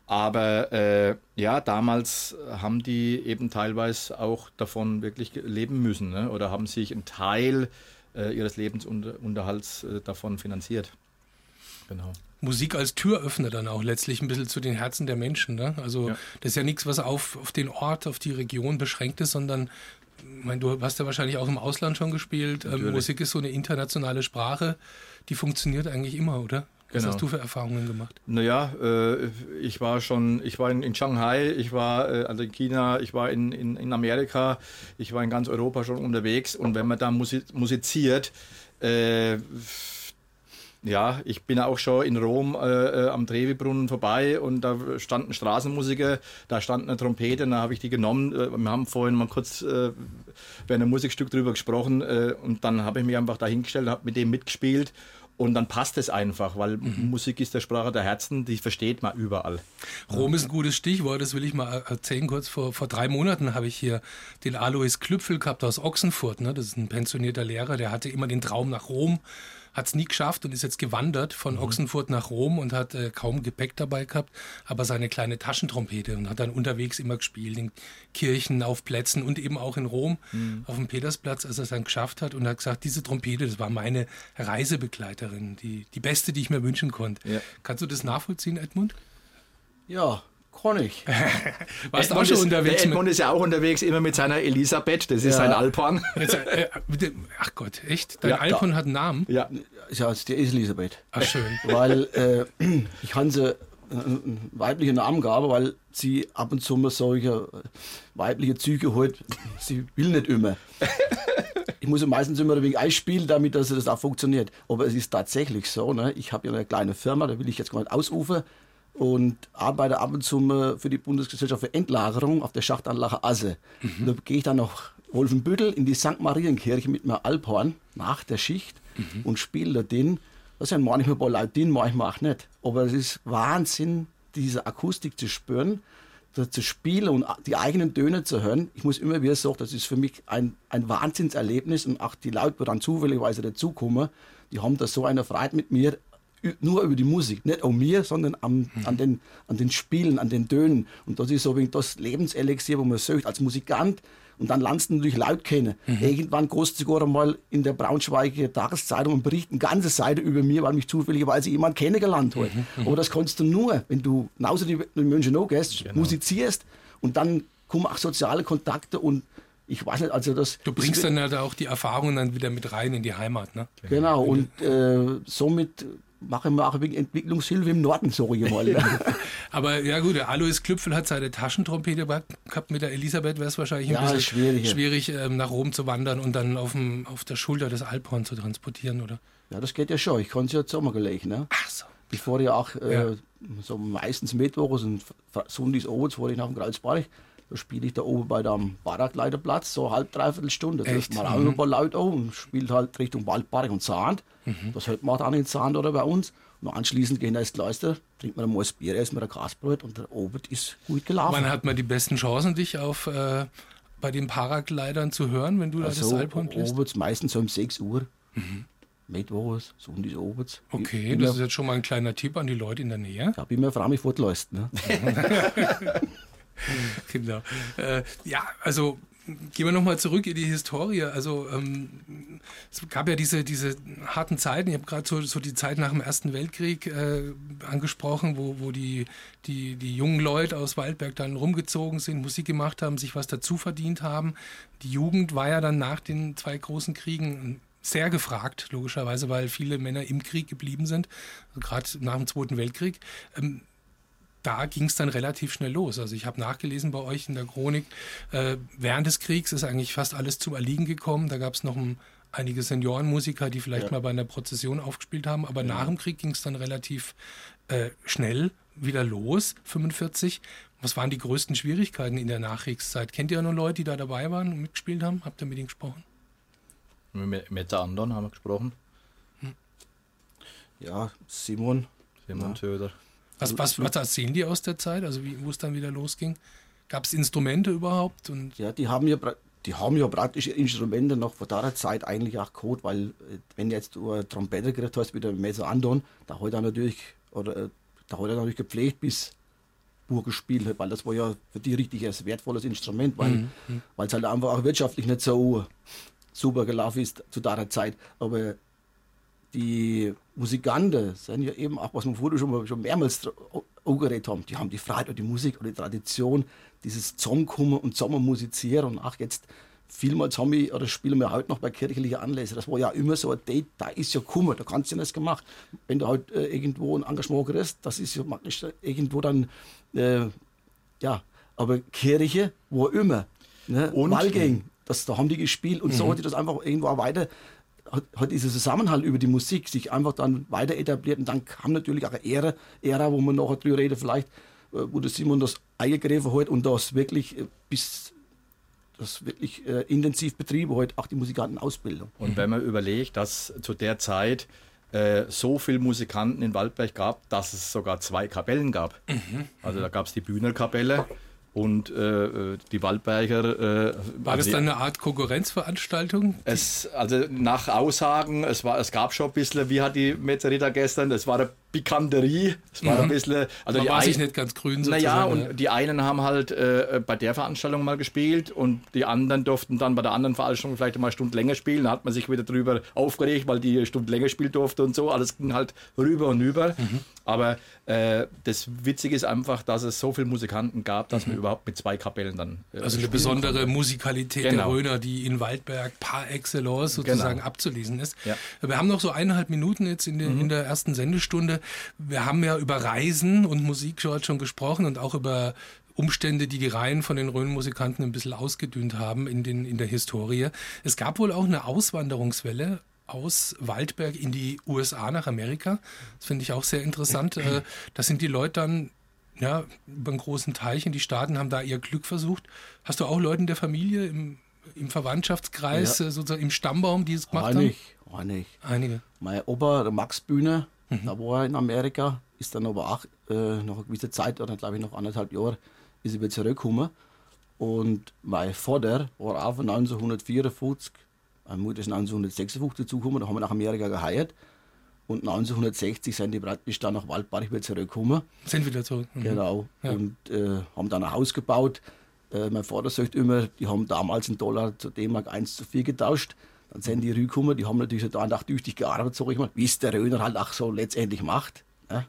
Aber äh, ja, damals haben die eben teilweise auch davon wirklich leben müssen ne? oder haben sich einen Teil äh, ihres Lebensunterhalts äh, davon finanziert. Genau. Musik als Türöffner dann auch letztlich ein bisschen zu den Herzen der Menschen. Ne? Also ja. das ist ja nichts, was auf, auf den Ort, auf die Region beschränkt ist, sondern ich meine, du hast ja wahrscheinlich auch im Ausland schon gespielt. Ähm, Musik ist so eine internationale Sprache, die funktioniert eigentlich immer, oder? Was genau. hast du für Erfahrungen gemacht? Naja, äh, ich war schon, ich war in, in Shanghai, ich war äh, also in China, ich war in, in, in, Amerika, ich war in ganz Europa schon unterwegs und wenn man da musiziert, äh, ja, ich bin auch schon in Rom äh, äh, am Trevi-Brunnen vorbei und da standen Straßenmusiker, da stand eine Trompete, und da habe ich die genommen. Äh, wir haben vorhin mal kurz äh, bei einem Musikstück drüber gesprochen äh, und dann habe ich mich einfach dahingestellt, habe mit dem mitgespielt und dann passt es einfach, weil mhm. Musik ist der Sprache der Herzen, die versteht man überall. Rom ist ein gutes Stichwort, das will ich mal erzählen. Kurz vor, vor drei Monaten habe ich hier den Alois Klüpfel gehabt aus Ochsenfurt. Ne? Das ist ein pensionierter Lehrer, der hatte immer den Traum nach Rom hat es nie geschafft und ist jetzt gewandert von mhm. Ochsenfurt nach Rom und hat äh, kaum Gepäck dabei gehabt, aber seine kleine Taschentrompete und hat dann unterwegs immer gespielt, in Kirchen, auf Plätzen und eben auch in Rom mhm. auf dem Petersplatz, als er es dann geschafft hat und hat gesagt, diese Trompete, das war meine Reisebegleiterin, die, die beste, die ich mir wünschen konnte. Ja. Kannst du das nachvollziehen, Edmund? Ja, kann ich. <laughs> Warst du auch schon unterwegs? Der Edmund ist ja auch unterwegs, immer mit seiner Elisabeth, das ist ja. sein Alphorn. <laughs> Äh, ach Gott, echt? Dein ja, Alphorn da. hat einen Namen? Ja. Ja, der ist Elisabeth. Ach schön. <laughs> Weil äh, ich habe sie einen weiblichen Namen gehabt, weil sie ab und zu mal solche weibliche Züge hat. Sie will nicht immer. Ich muss meistens immer ein wenig einspielen, damit dass das auch funktioniert. Aber es ist tatsächlich so. Ne? Ich habe ja eine kleine Firma, da will ich jetzt gar nicht ausrufen und arbeite ab und zu für die Bundesgesellschaft für Endlagerung auf der Schachtanlage Asse. Mhm. Da gehe ich dann nach Wolfenbüttel in die St. Marienkirche mit meinem Alphorn nach der Schicht mhm. und spiele da den. Das sind manchmal ein paar Leute drin, manchmal auch nicht. Aber es ist Wahnsinn, diese Akustik zu spüren, da zu spielen und die eigenen Töne zu hören. Ich muss immer wieder sagen, das ist für mich ein, ein Wahnsinnserlebnis und auch die Leute, die dann zufälligerweise dazukommen, die haben da so eine Freude mit mir, nur über die Musik, nicht um mir, sondern am, mhm. an, den, an den Spielen, an den Tönen. Und das ist so wie das Lebenselixier, wo man sucht als Musikant. Und dann lernst du natürlich laut kennen. Mhm. Irgendwann kostet sogar einmal in der Braunschweiger Tageszeitung und Bericht eine ganze Seite über mir, weil mich zufälligerweise jemand kennengelernt hat. Mhm. mhm. Aber das kannst du nur, wenn du genauso in München auch gehst, genau. musizierst und dann kommen auch soziale Kontakte und ich weiß nicht, also das. Du bringst dann halt auch die Erfahrungen dann wieder mit rein in die Heimat, ne? Genau, und äh, somit mache wir auch wegen Entwicklungshilfe im Norden, sorry mal. <laughs> Aber ja gut, der Alois Klüpfel hat seine Taschentrompete gehabt. Mit der Elisabeth wäre es wahrscheinlich ein ja, bisschen schwierig, schwierig ähm, nach Rom zu wandern und dann auf, dem, auf der Schulter des Alphorn zu transportieren, oder? Ja, das geht ja schon. Ich kann es ja zusammengelegt. Ne? Ach so. Ich fahre ja auch äh, ja. so meistens Mittwochs und Sonntags abends fahre ich nach dem Kreuzberg Da spiele ich da oben bei dem Barakleiterplatz, so halb, dreiviertel Stunde. Da trifft man auch Mhm. ein paar Leute an und spielt halt Richtung Waldpark und Zahn. Mhm. Das hört man dann in Zahn oder bei uns. Und anschließend gehen wir ins Kleister, trinkt man ein Moos Bier, essen wir ein Grasbrot und der Obert ist gut gelaufen. Wann hat man die besten Chancen, dich auf äh, bei den Paraglidern zu hören, wenn du da das also, Alphorn bist? Oberts meistens so um 6 Uhr. Mittwochs, Sonntag Oberts. Okay, das ist jetzt schon mal ein kleiner Tipp an die Leute in der Nähe. ich bin mir froh, mich fortläuft. Ne? <laughs> <laughs> <laughs> Genau. Äh, ja, also gehen wir nochmal zurück in die Historie. Also ähm, es gab ja diese, diese harten Zeiten. Ich habe gerade so, so die Zeit nach dem Ersten Weltkrieg äh, angesprochen, wo, wo die, die, die jungen Leute aus Waldberg dann rumgezogen sind, Musik gemacht haben, sich was dazu verdient haben. Die Jugend war ja dann nach den zwei großen Kriegen sehr gefragt, logischerweise, weil viele Männer im Krieg geblieben sind, also gerade nach dem Zweiten Weltkrieg. Ähm, da ging es dann relativ schnell los. Also ich habe nachgelesen bei euch in der Chronik, äh, während des Kriegs ist eigentlich fast alles zum Erliegen gekommen. Da gab es noch ein, einige Seniorenmusiker, die vielleicht Ja. mal bei einer Prozession aufgespielt haben, aber nach dem Krieg ging es dann relativ äh, schnell wieder los, 45. Was waren die größten Schwierigkeiten in der Nachkriegszeit? Kennt ihr noch Leute, die da dabei waren und mitgespielt haben? Habt ihr mit ihnen gesprochen? Mit, mit der anderen haben wir gesprochen. Ja, Simon, Simon Ja. Söder. Was, was, was erzählen die aus der Zeit, also wie, wo es dann wieder losging? Gab es Instrumente überhaupt? Und Ja, die haben ja, die haben ja praktische Instrumente noch von der Zeit eigentlich auch gehabt, weil äh, wenn jetzt du eine Trompete gekriegt hast, wie der Messer Andon, da hat er natürlich, oder äh, da hat er natürlich gepflegt bis Bur gespielt hat, weil das war ja für die richtig ein wertvolles Instrument, weil weil es halt einfach auch wirtschaftlich nicht so super gelaufen ist zu der Zeit. Aber die Musikanten sind ja eben auch, was wir vorher schon, schon mehrmals angeredet haben, die haben die Freiheit und die Musik und die Tradition, dieses Zusammenkommen und zusammen musizieren und auch jetzt vielmals haben wir, oder spielen wir heute noch bei kirchlichen Anlässen, das war ja immer so ein Date, da ist ja gekommen, da kannst du ja nichts gemacht. Wenn du halt äh, irgendwo ein Engagement kriegst, das ist ja praktisch irgendwo dann, äh, ja, aber Kirche war immer, ne? Und- Wahlgänge, das, da haben die gespielt und so hat sich das einfach irgendwo auch weiter hat, hat dieser Zusammenhalt über die Musik sich einfach dann weiter etabliert und dann kam natürlich auch eine Ära, Ära wo man nachher drüber reden vielleicht, äh, wo der Simon das eingegriffen hat und das wirklich äh, bis das wirklich äh, intensiv betrieben hat, auch die Musikantenausbildung. Und wenn man überlegt, dass zu der Zeit äh, so viele Musikanten in Waldberg gab, dass es sogar zwei Kapellen gab. Also da gab es die Bühnerkapelle und äh, äh, die Waldberger. Äh, war das dann eine Art Konkurrenzveranstaltung? Es, also nach Aussagen, es, war, es gab schon ein bisschen, wie hat die Metzerita gestern, das war eine Pikanterie, es war ein bisschen, also Man die war sich nicht ganz grün Naja, sozusagen. und die einen haben halt äh, bei der Veranstaltung mal gespielt und die anderen durften dann bei der anderen Veranstaltung vielleicht mal eine Stunde länger spielen. Da hat man sich wieder drüber aufgeregt, weil die eine Stunde länger spielen durfte und so. Alles ging halt rüber und über. Mhm. Aber äh, das Witzige ist einfach, dass es so viele Musikanten gab, dass man überhaupt mit zwei Kapellen dann. Äh, Mhm. Also eine besondere konnte. Musikalität Genau. der Röner, die in Waldberg par excellence sozusagen Genau. abzulesen ist. Ja. Wir haben noch so eineinhalb Minuten jetzt in, der in der ersten Sendestunde. Wir haben ja über Reisen und Musik schon gesprochen und auch über Umstände, die die Reihen von den Rhönmusikanten ein bisschen ausgedünnt haben in, den, in der Historie. Es gab wohl auch eine Auswanderungswelle aus Waldberg in die USA nach Amerika. Das finde ich auch sehr interessant. Äh, Da sind die Leute dann ja, über einen großen Teich in die Staaten, haben da ihr Glück versucht. Hast du auch Leute in der Familie, im, im Verwandtschaftskreis, Ja. äh, sozusagen im Stammbaum, die es gemacht Einig, einig. haben? Einige. Mein Opa, der Max Bühne, da war er in Amerika, ist dann aber auch äh, nach einer gewissen Zeit, oder glaube ich noch anderthalb Jahre, ist er wieder zurückgekommen. Und mein Vater war auch von 1954, meine Mutter ist 1956 dazugekommen, da haben wir nach Amerika geheiert. Und 1960 sind die praktisch dann nach Waldbach wieder zurückgekommen. Sind wieder zurück. Mhm. Genau. Ja. Und äh, haben dann ein Haus gebaut. Äh, mein Vater sagt immer, die haben damals einen Dollar zu D-Mark 1 zu 4 getauscht. Dann sind die rübergekommen, die haben natürlich da tüchtig gearbeitet, sag ich mal, wie es der Röner halt auch so letztendlich macht. Ne?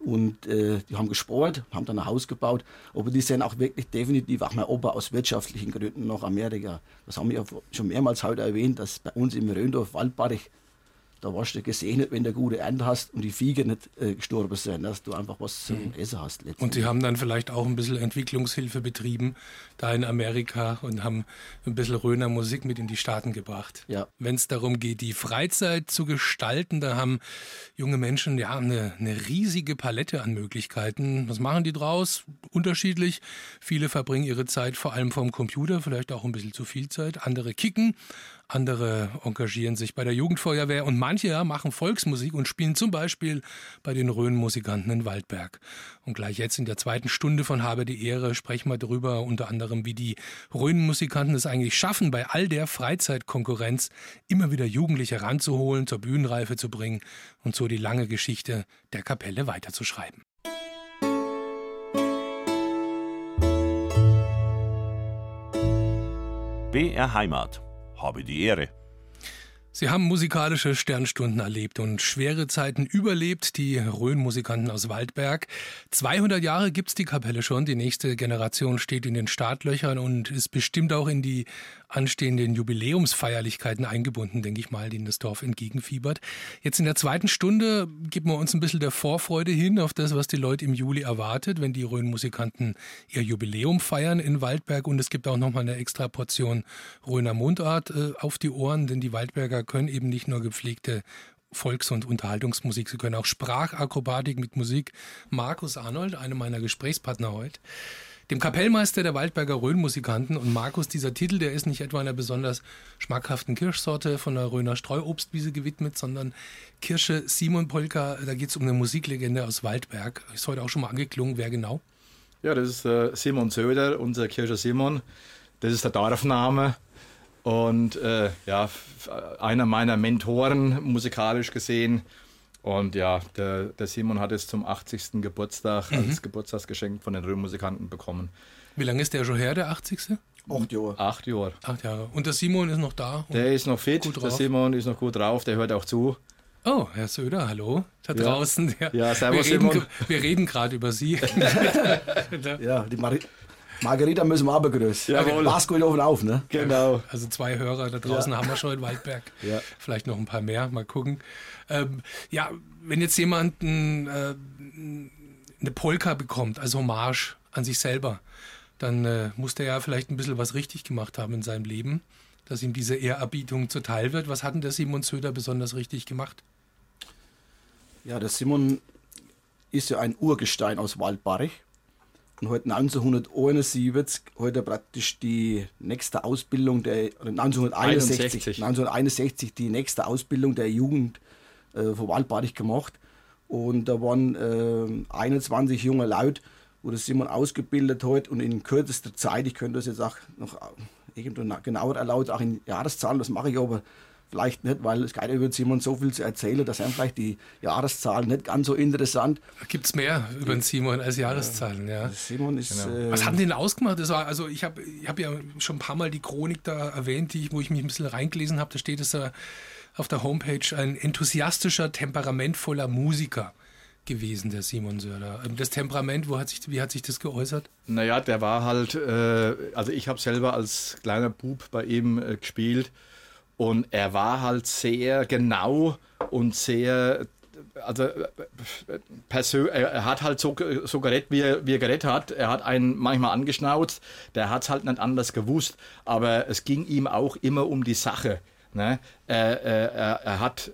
Und äh, die haben gespart, haben dann ein Haus gebaut. Aber die sind auch wirklich definitiv, auch mein Opa aus wirtschaftlichen Gründen nach Amerika. Das haben wir ja schon mehrmals heute erwähnt, dass bei uns im Röndorf Waldbarich da warst du gesegnet, wenn du gute Ernte hast und die Viecher nicht äh, gestorben sind, dass du einfach was zum Essen hast. Und sie haben dann vielleicht auch ein bisschen Entwicklungshilfe betrieben, da in Amerika und haben ein bisschen Röner Musik mit in die Staaten gebracht. Ja. Wenn es darum geht, die Freizeit zu gestalten, da haben junge Menschen ja eine, eine riesige Palette an Möglichkeiten. Was machen die draus? unterschiedlich. Viele verbringen ihre Zeit vor allem vom Computer, vielleicht auch ein bisschen zu viel Zeit. Andere kicken, andere engagieren sich bei der Jugendfeuerwehr und manche machen Volksmusik und spielen zum Beispiel bei den Rhön-Musikanten in Waldberg. Und gleich jetzt in der zweiten Stunde von Habe die Ehre sprechen wir darüber, unter anderem, wie die Rhön-Musikanten es eigentlich schaffen, bei all der Freizeitkonkurrenz immer wieder Jugendliche ranzuholen, zur Bühnenreife zu bringen und so die lange Geschichte der Kapelle weiterzuschreiben. BR Heimat. Habe die Ehre. Sie haben musikalische Sternstunden erlebt und schwere Zeiten überlebt, die Rhön-Musikanten aus Waldberg. 200 Jahre gibt's die Kapelle schon. Die nächste Generation steht in den Startlöchern und ist bestimmt auch in die anstehenden Jubiläumsfeierlichkeiten eingebunden, denke ich mal, denen das Dorf entgegenfiebert. Jetzt in der zweiten Stunde geben wir uns ein bisschen der Vorfreude hin auf das, was die Leute im Juli erwartet, wenn die Rhön-Musikanten ihr Jubiläum feiern in Waldberg. Und es gibt auch nochmal eine extra Portion Rhöner Mundart äh, auf die Ohren, denn die Waldberger können eben nicht nur gepflegte Volks- und Unterhaltungsmusik. Sie können auch Sprachakrobatik mit Musik. Markus Arnold, einer meiner Gesprächspartner heute, dem Kapellmeister der Waldberger Rhön-Musikanten. Und Markus, dieser Titel, der ist nicht etwa einer besonders schmackhaften Kirschsorte von der Rhöner Streuobstwiese gewidmet, sondern Kirsche Simon Polka. Da geht es um eine Musiklegende aus Waldberg. Ist heute auch schon mal angeklungen. Wer genau? Ja, das ist äh, Simon Söder, unser Kirsche Simon. Das ist der Dorfname. Und äh, ja, einer meiner Mentoren musikalisch gesehen. Und ja, der, der Simon hat es zum 80. Geburtstag mhm. als Geburtstagsgeschenk von den Röhrenmusikanten bekommen. Wie lange ist der schon her, der 80.? Acht Jahre. Acht Jahre. Acht Jahre. Und der Simon ist noch da? Der ist noch fit. Der Simon ist noch gut drauf. Der hört auch zu. Oh, Herr Söder, hallo. Da ja. draußen. Ja, ja servus, wir reden, Simon. Wir reden gerade über Sie. <laughs> <laughs> ja, die Mari Margarita müssen wir auch begrüßen. Jawohl. Mach's gut auf und auf, ne? Genau. Also zwei Hörer da draußen Ja. haben wir schon in Waldberg. Ja. Vielleicht noch ein paar mehr, mal gucken. Ähm, ja, wenn jetzt jemand ein, äh, eine Polka bekommt, als Hommage an sich selber, dann äh, muss der ja vielleicht ein bisschen was richtig gemacht haben in seinem Leben, dass ihm diese Ehrerbietung zuteil wird. Was hat denn der Simon Söder besonders richtig gemacht? Ja, der Simon ist ja ein Urgestein aus Waldbarich. Und heute 1971 heute praktisch die nächste Ausbildung der, oder 1961, 61. 1961 die nächste Ausbildung der Jugend äh, von Waldbarich gemacht. Und da waren äh, 21 junge Leute, wo Simon ausgebildet hat und in kürzester Zeit, ich könnte das jetzt auch noch irgendwo genauer erlauben, auch in Jahreszahlen, das mache ich aber vielleicht nicht, weil es geht über Simon so viel zu erzählen, dass er vielleicht die Jahreszahlen nicht ganz so interessant. Gibt es mehr über den Simon als Jahreszahlen, ja. Simon ist. Genau. Äh, Was haben die denn ausgemacht? Das war, also ich habe ich hab ja schon ein paar Mal die Chronik da erwähnt, die ich, wo ich mich ein bisschen reingelesen habe. Da steht es da auf der Homepage ein enthusiastischer, temperamentvoller Musiker gewesen, der Simon Söder. Das Temperament, wo hat sich, wie hat sich das geäußert? Naja, der war halt, äh, also ich habe selber als kleiner Bub bei ihm äh, gespielt und er war halt sehr genau und sehr, also äh, persö er hat halt so, so gerettet, wie er, wie er gerettet hat. Er hat einen manchmal angeschnauzt, der hat es halt nicht anders gewusst, aber es ging ihm auch immer um die Sache. Ne? Er, er, er hat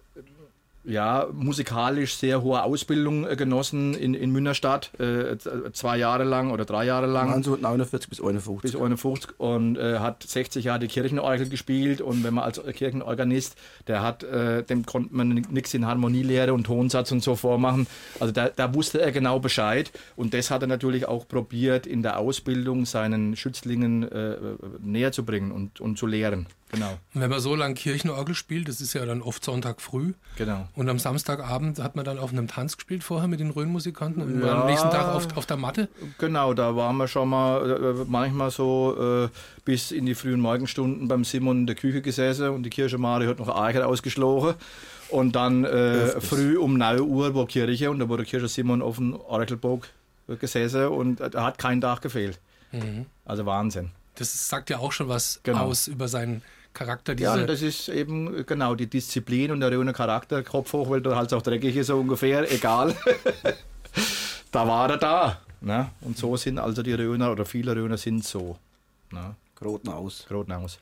ja, musikalisch sehr hohe Ausbildung äh, genossen in, in Münnerstadt, äh, zwei Jahre lang oder drei Jahre lang. 1949 bis 51. bis 51 und äh, hat 60 Jahre die Kirchenorgel gespielt und wenn man als Kirchenorganist, der hat, äh, dem konnte man nichts in Harmonielehre und Tonsatz und so vormachen. Also da, da wusste er genau Bescheid und das hat er natürlich auch probiert in der Ausbildung seinen Schützlingen äh, näher zu bringen und, und zu lehren. Genau, Und wenn man so lange Kirchenorgel spielt, das ist ja dann oft Sonntag früh, genau. und am Samstagabend hat man dann auf einem Tanz gespielt vorher mit den Rhön-Musikanten und Ja. am nächsten Tag auf, auf der Matte. Genau, da waren wir schon mal äh, manchmal so äh, bis in die frühen Morgenstunden beim Simon in der Küche gesessen und die Kirche Mari hat noch Eicher ausgeschlagen. Und dann äh, früh um 9 Uhr war Kirche und da wurde Kirche Simon auf dem Orakelburg gesessen und äh, da hat kein Tag gefehlt. Also Wahnsinn. Das sagt ja auch schon was Genau. aus über seinen Charakter. Diese, Ja, das ist eben äh, genau die Disziplin und der röhne Charakter, Kopf hoch, weil der halt auch dreckig ist, so ungefähr, egal. <laughs> da war er da. Ne? Und so sind also die Röner oder viele Röner sind so. Ne? Groten aus. Grotnaus.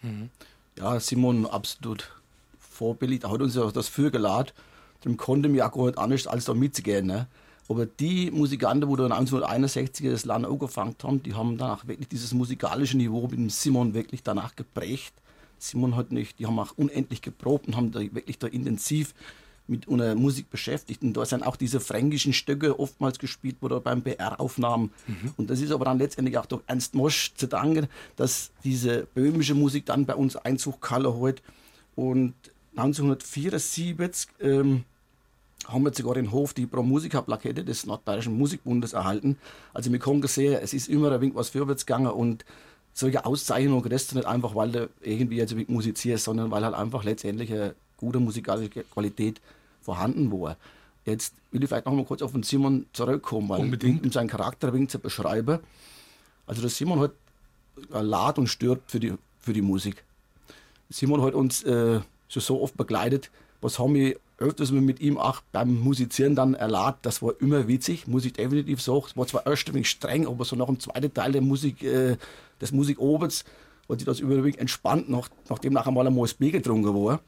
Ja, Simon, absolut vorbildlich. Er hat uns ja das für geladen. Dem konnte mir auch gar nicht anders als da mitzugehen. Ne? Aber die Musikanten, die dann 1961 das Land angefangen haben, die haben danach wirklich dieses musikalische Niveau mit dem Simon wirklich danach geprägt. Simon hat nicht, die haben auch unendlich geprobt und haben da wirklich da intensiv mit einer Musik beschäftigt. Und da sind auch diese fränkischen Stücke oftmals gespielt worden beim BR-Aufnahmen. Mhm. Und das ist aber dann letztendlich auch durch Ernst Mosch zu danken, dass diese böhmische Musik dann bei uns Einzug gehalten hat. Und 1974 ähm, haben wir sogar den Hof die Pro Musica Plakette des Nordbayerischen Musikbundes erhalten. Also wir können sehen, es ist immer ein wenig was vorwärts gegangen und solche Auszeichnungen kriegst du nicht einfach, weil du irgendwie jetzt musizierst, sondern weil halt einfach letztendlich eine gute musikalische Qualität vorhanden war. Jetzt will ich vielleicht noch mal kurz auf den Simon zurückkommen, weil Unbedingt. um seinen Charakter ein wenig zu beschreiben. Also der Simon hat lad und stirbt für die, für die Musik. Simon hat uns äh, schon so oft begleitet, was haben wir öfters mit ihm auch beim Musizieren dann erlaubt. Das war immer witzig, muss ich definitiv sagen. Es war zwar erst ein wenig streng, aber so nach dem zweiten Teil der Musik, äh, des Musikobens hat sich das überwiegend entspannt, nach, nachdem nachher mal ein Bier getrunken war.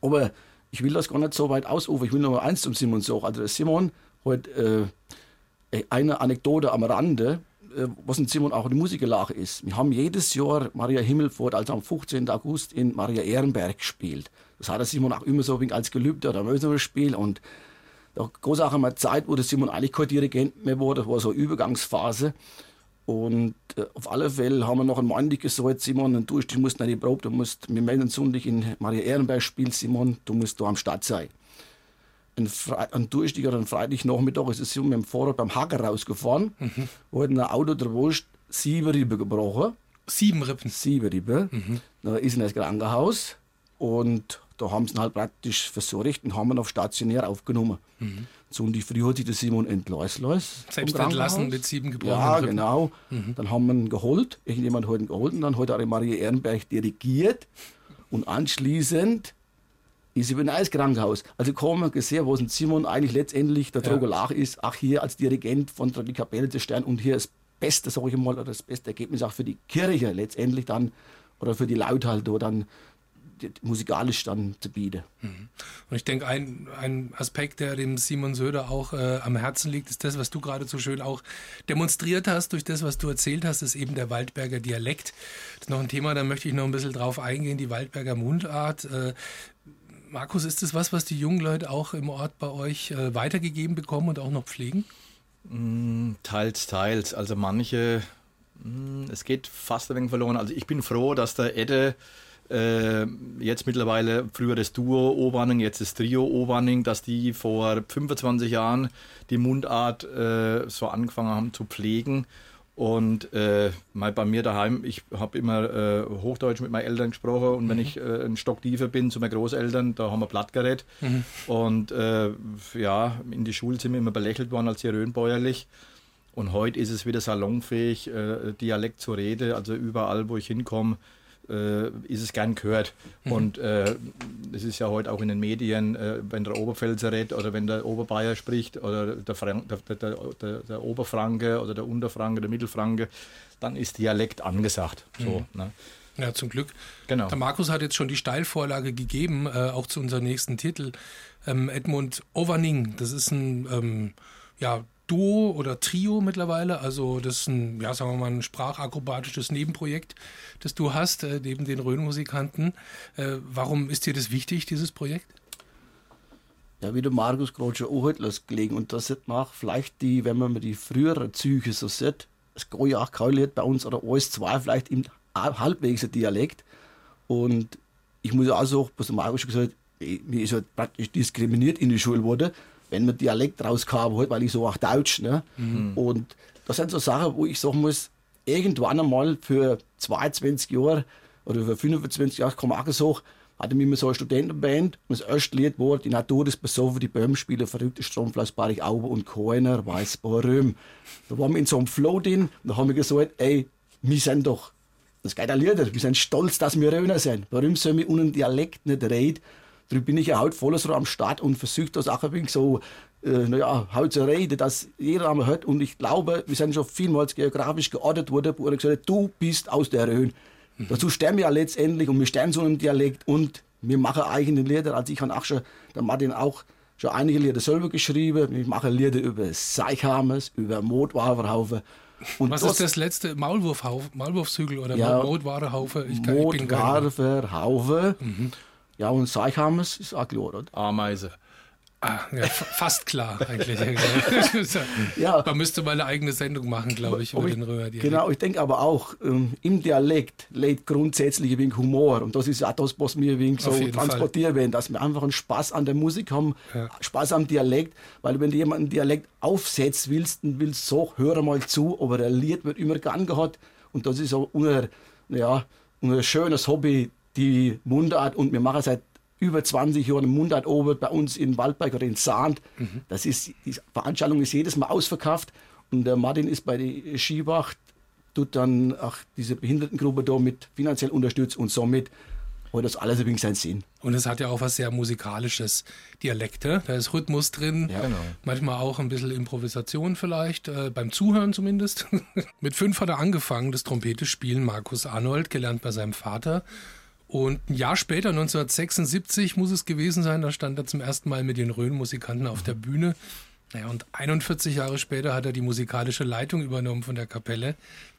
Aber ich will das gar nicht so weit ausrufen. Ich will nur mal eins zum Simon sagen. Also der Simon hat äh, eine Anekdote am Rande, äh, was in Simon auch die Musikerlache ist. Wir haben jedes Jahr Maria Himmelfort, also am 15. August in Maria Ehrenberg gespielt. Das hat der Simon auch immer so als Gelübde oder ein Spiel und da gab es auch einmal Zeit, wo der Simon eigentlich kein Dirigent mehr war, das war so eine Übergangsphase. Und äh, auf alle Fälle haben wir noch einmal gesagt, Simon, du, du musst nicht die Probe, du musst, wir melden Sonntag in Maria Ehrenberg spielen, Simon, du musst da am Start sein. Ein, Fre ein Durchstieg oder ein Freitagnachmittag ist Simon mit dem Fahrrad beim Hacker rausgefahren, mhm. wo hat ein Auto der Wurst sieben Rippen gebrochen. Sieben Rippen? Sieben Rippen. Mhm. Da ist in das Krankenhaus und da haben sie ihn halt praktisch versorgt und haben ihn auf stationär aufgenommen. Mhm. So und die Früh hat sich der Simon entlassen Selbst entlassen mit sieben gebrochenen Ja, Rippen. genau. Mhm. Dann haben wir ihn geholt. Irgendjemand hat ihn geholt und dann hat er Maria Ehrenberg dirigiert. Und anschließend ist sie ins Krankenhaus. Also kaum mal gesehen, wo Simon eigentlich letztendlich der ja. Ist. Ach, hier als Dirigent von der Kapelle des Stern und hier das Beste, sage ich mal, oder das beste Ergebnis auch für die Kirche letztendlich dann oder für die Leute halt, dann musikalisch dann zu bieten. Mhm. Und ich denke, ein, ein Aspekt, der dem Simon Söder auch äh, am Herzen liegt, ist das, was du gerade so schön auch demonstriert hast durch das, was du erzählt hast, ist eben der Waldberger Dialekt. Das ist noch ein Thema, da möchte ich noch ein bisschen drauf eingehen, die Waldberger Mundart. Äh, Markus, ist das was, was die jungen Leute auch im Ort bei euch äh, weitergegeben bekommen und auch noch pflegen? Mm, teils, teils. Also manche, mm, es geht fast ein wenig verloren. Also ich bin froh, dass der Edde äh, jetzt mittlerweile früher das Duo Oberning, jetzt das Trio Oberning, dass die vor 25 Jahren die Mundart äh, so angefangen haben zu pflegen. Und äh, mal bei mir daheim, ich habe immer äh, Hochdeutsch mit meinen Eltern gesprochen und mhm. wenn ich äh, ein Stock tiefer bin zu meinen Großeltern, da haben wir Blattgerät. Mhm. Und äh, ja, in die Schule sind wir immer belächelt worden als Röhnbäuerlich. Und heute ist es wieder salonfähig, äh, Dialekt zu reden. Also überall, wo ich hinkomme, äh, ist es gern gehört. Mhm. Und äh, es ist ja heute auch in den Medien, äh, wenn der Oberpfälzer redet oder wenn der Oberbayer spricht oder der, Frank, der, der, der, der, Oberfranke oder der Unterfranke, der Mittelfranke, dann ist Dialekt angesagt. So, mhm. ne? Ja, zum Glück. Genau. Der Markus hat jetzt schon die Steilvorlage gegeben, äh, auch zu unserem nächsten Titel. Ähm, Edmund Overning, das ist ein ähm, ja, Duo oder Trio mittlerweile. Also das ist ein, ja, sagen wir mal, ein sprachakrobatisches Nebenprojekt, das du hast, äh, neben den Rhön-Musikanten. Äh, warum ist dir das wichtig, dieses Projekt? Ja, wie der Markus gerade schon auch gelegen. Und das sieht man vielleicht die, wenn man die frühere Züge so sieht, es geht ja auch kaum bei uns oder alles zwei vielleicht im halbwegs Dialekt. Und ich muss auch sagen, was der Markus schon gesagt hat, mir ist halt praktisch diskriminiert in die Schule wurde wenn man Dialekt rauskam, halt, weil ich so auch Deutsch. Ne? Mhm. Und das sind so Sachen, wo ich sagen muss, irgendwann einmal für 22 Jahre oder für 25 Jahre, kann man auch sagen, hatte mir so eine Studentenband und das erste Lied war Die Natur ist besoffen, die Böhmen spielen verrückte Stromfleischbarich Auber und keiner weiß warum. Da waren wir in so einem Flow drin und da haben wir gesagt, ey, wir sind doch, das geht ein Lieder, wir sind stolz, dass wir Röner sind. Warum sollen wir unseren Dialekt nicht reden? Darum bin ich ja heute voll so am Start und versuche das auch ein wenig so, äh, naja, heute zu reden, dass jeder einmal hört. Und ich glaube, wir sind schon vielmals geografisch geordnet worden, wo er gesagt hat, du bist aus der Rhön. Mhm. Dazu sterben wir ja letztendlich und wir sterben so im Dialekt und wir machen eigene Lieder. Also ich habe auch schon, der Martin auch, schon einige Lieder selber geschrieben. Ich mache Lieder über Seichhamers, über Motwarenhaufen. Und Was ist das letzte? Maulwurfhaufen, Maulwurfshügel oder ja, Motwarenhaufe? Motwarenhaufe. Mhm. Ja, und Seichhamers ist auch klar, oder? Ameise. Ah, ja, fast klar eigentlich. <laughs> ja. Man müsste mal eine eigene Sendung machen, glaube ich, über ich, den Römerdialekt. Genau, ich denke aber auch, ähm, im Dialekt lebt grundsätzlich ein wenig Humor. Und das ist auch das, was wir ein so transportieren werden, dass wir einfach einen Spaß an der Musik haben, ja. Spaß am Dialekt. Weil wenn du jemanden Dialekt aufsetzt willst, dann willst du so, hör mal zu, aber der Lied wird immer gern gehabt. Und das ist auch unser, ja, unser schönes Hobby, die Mundart. Und wir machen seit über 20 Jahre Mundart oben bei uns in Waldberg oder in Sand. Mhm. Das ist, die Veranstaltung ist jedes Mal ausverkauft. Und der Martin ist bei der Skiwacht, tut dann auch diese Behindertengruppe da mit finanziell unterstützt und somit hat das alles übrigens seinen Sinn. Und es hat ja auch was sehr Musikalisches. Dialekte, da ist Rhythmus drin, ja, genau. manchmal auch ein bisschen Improvisation vielleicht, äh, beim Zuhören zumindest. <laughs> mit fünf hat er angefangen, das Trompete spielen, Markus Arnold, gelernt bei seinem Vater. Und ein Jahr später, 1976 muss es gewesen sein, da stand er zum ersten Mal mit den Rhön-Musikanten auf der Bühne. Naja, und 41 Jahre später hat er die musikalische Leitung übernommen von der Kapelle.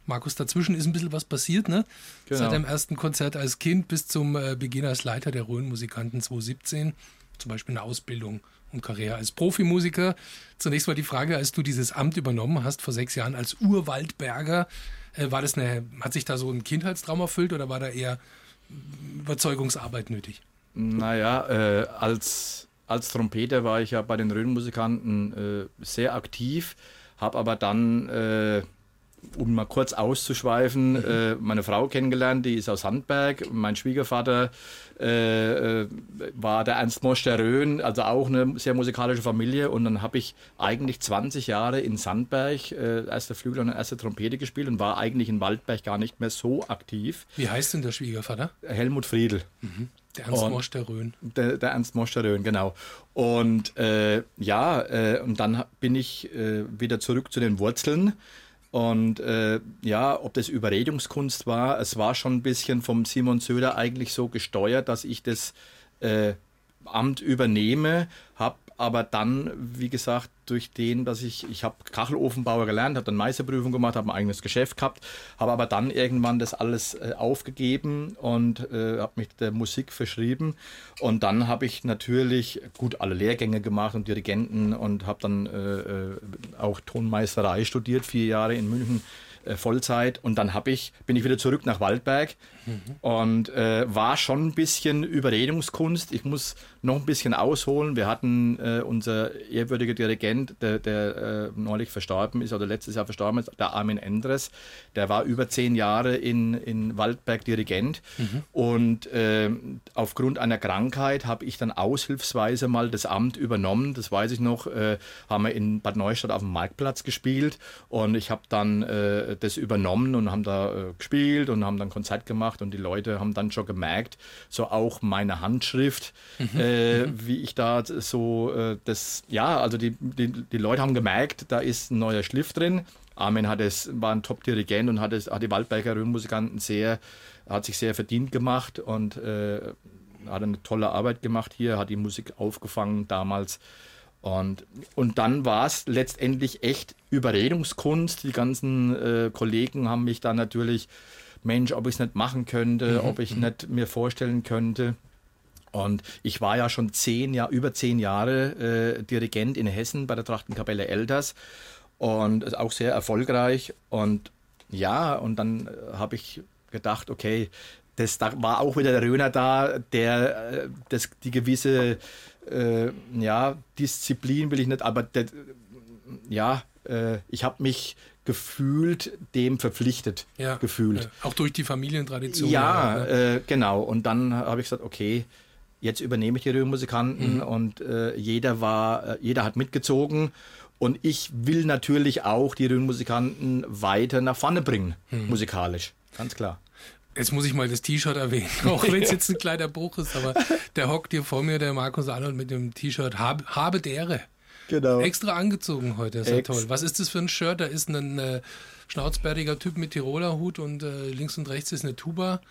Markus, dazwischen ist ein bisschen was passiert, ne? Genau. Seit dem ersten Konzert als Kind bis zum äh, Beginn als Leiter der Rhön-Musikanten 2017. Zum Beispiel eine Ausbildung und Karriere als Profimusiker. Zunächst mal die Frage, als du dieses Amt übernommen hast vor sechs Jahren als Urwaldberger, äh, war das eine, hat sich da so ein Kindheitstraum erfüllt oder war da eher Überzeugungsarbeit nötig? Naja, äh, als, als Trompeter war ich ja bei den Rhön-Musikanten äh, sehr aktiv, habe aber dann, äh, um mal kurz auszuschweifen, mhm. Äh, meine Frau kennengelernt, die ist aus Handberg. Mein Schwiegervater äh, äh, war der Ernst Mosch der Rhön, also auch eine sehr musikalische Familie. Und dann habe ich eigentlich 20 Jahre in Sandberg äh, erste Flügel und erste Trompete gespielt und war eigentlich in Waldberg gar nicht mehr so aktiv. Wie heißt denn der Schwiegervater? Helmut Friedl. Mhm. Der Ernst Mosch der Rhön. Der, der, Ernst Mosch der Rhön, genau. Und äh, ja, äh, und dann bin ich äh, wieder zurück zu den Wurzeln und äh, ja, ob das Überredungskunst war, es war schon ein bisschen vom Simon Söder eigentlich so gesteuert, dass ich das äh, Amt übernehme, habe aber dann, wie gesagt, durch den, dass ich, ich habe Kachelofenbauer gelernt, habe dann Meisterprüfung gemacht, habe ein eigenes Geschäft gehabt, habe aber dann irgendwann das alles äh, aufgegeben und äh, habe mich der Musik verschrieben. Und dann habe ich natürlich gut alle Lehrgänge gemacht und Dirigenten und habe dann äh, äh auch Tonmeisterei studiert, vier Jahre in München äh, Vollzeit. Und dann hab ich, bin ich wieder zurück nach Waldberg mhm. und äh, war schon ein bisschen Überredungskunst. Ich muss noch ein bisschen ausholen. Wir hatten äh, unser ehrwürdiger Dirigent, der, der äh, neulich verstorben ist oder letztes Jahr verstorben ist, der Armin Endres. Der war über zehn Jahre in, in Waldberg Dirigent mhm. und äh, aufgrund einer Krankheit habe ich dann aushilfsweise mal das Amt übernommen. Das weiß ich noch. Haben wir in Bad Neustadt auf dem Marktplatz gespielt und ich habe dann das übernommen und haben da äh, gespielt und haben dann Konzert gemacht und die Leute haben dann schon gemerkt, so auch meine Handschrift. Mhm äh, mhm. wie ich da so äh, das, ja, also die, die, die Leute haben gemerkt, da ist ein neuer Schliff drin. Armin hat es, war ein Top-Dirigent und hat, es, hat die Waldberger Rhönmusikanten sehr, hat sich sehr verdient gemacht und äh, hat eine tolle Arbeit gemacht hier, hat die Musik aufgefangen damals. Und, und dann war es letztendlich echt Überredungskunst. Die ganzen äh, Kollegen haben mich dann natürlich, Mensch, ob ich es nicht machen könnte, mhm. ob ich nicht mir vorstellen könnte. Und ich war ja schon zehn Jahr, über zehn Jahre äh, Dirigent in Hessen bei der Trachtenkapelle Elders und auch sehr erfolgreich. Und ja, und dann äh, habe ich gedacht, okay, das, da war auch wieder der Röner da, der äh, das, die gewisse äh, ja, Disziplin will ich nicht, aber der, ja, äh, ich habe mich gefühlt dem verpflichtet ja, gefühlt. Auch durch die Familientradition. Ja, ja ne? äh, genau. Und dann habe ich gesagt, okay, jetzt übernehme ich die Röhrenmusikanten mhm. und äh, jeder war, äh, jeder hat mitgezogen. Und ich will natürlich auch die Röhrenmusikanten weiter nach vorne bringen, mhm. musikalisch. Ganz klar. Jetzt muss ich mal das T-Shirt erwähnen, <laughs> auch wenn es jetzt ein kleiner Bruch ist, aber der hockt hier vor mir, der Markus Arnold mit dem T-Shirt Habe, Habe dere. Genau. Extra angezogen heute, ist ja toll. Was ist das für ein Shirt? Da ist ein äh, schnauzbärtiger Typ mit Tiroler Hut und äh, links und rechts ist eine Tuba.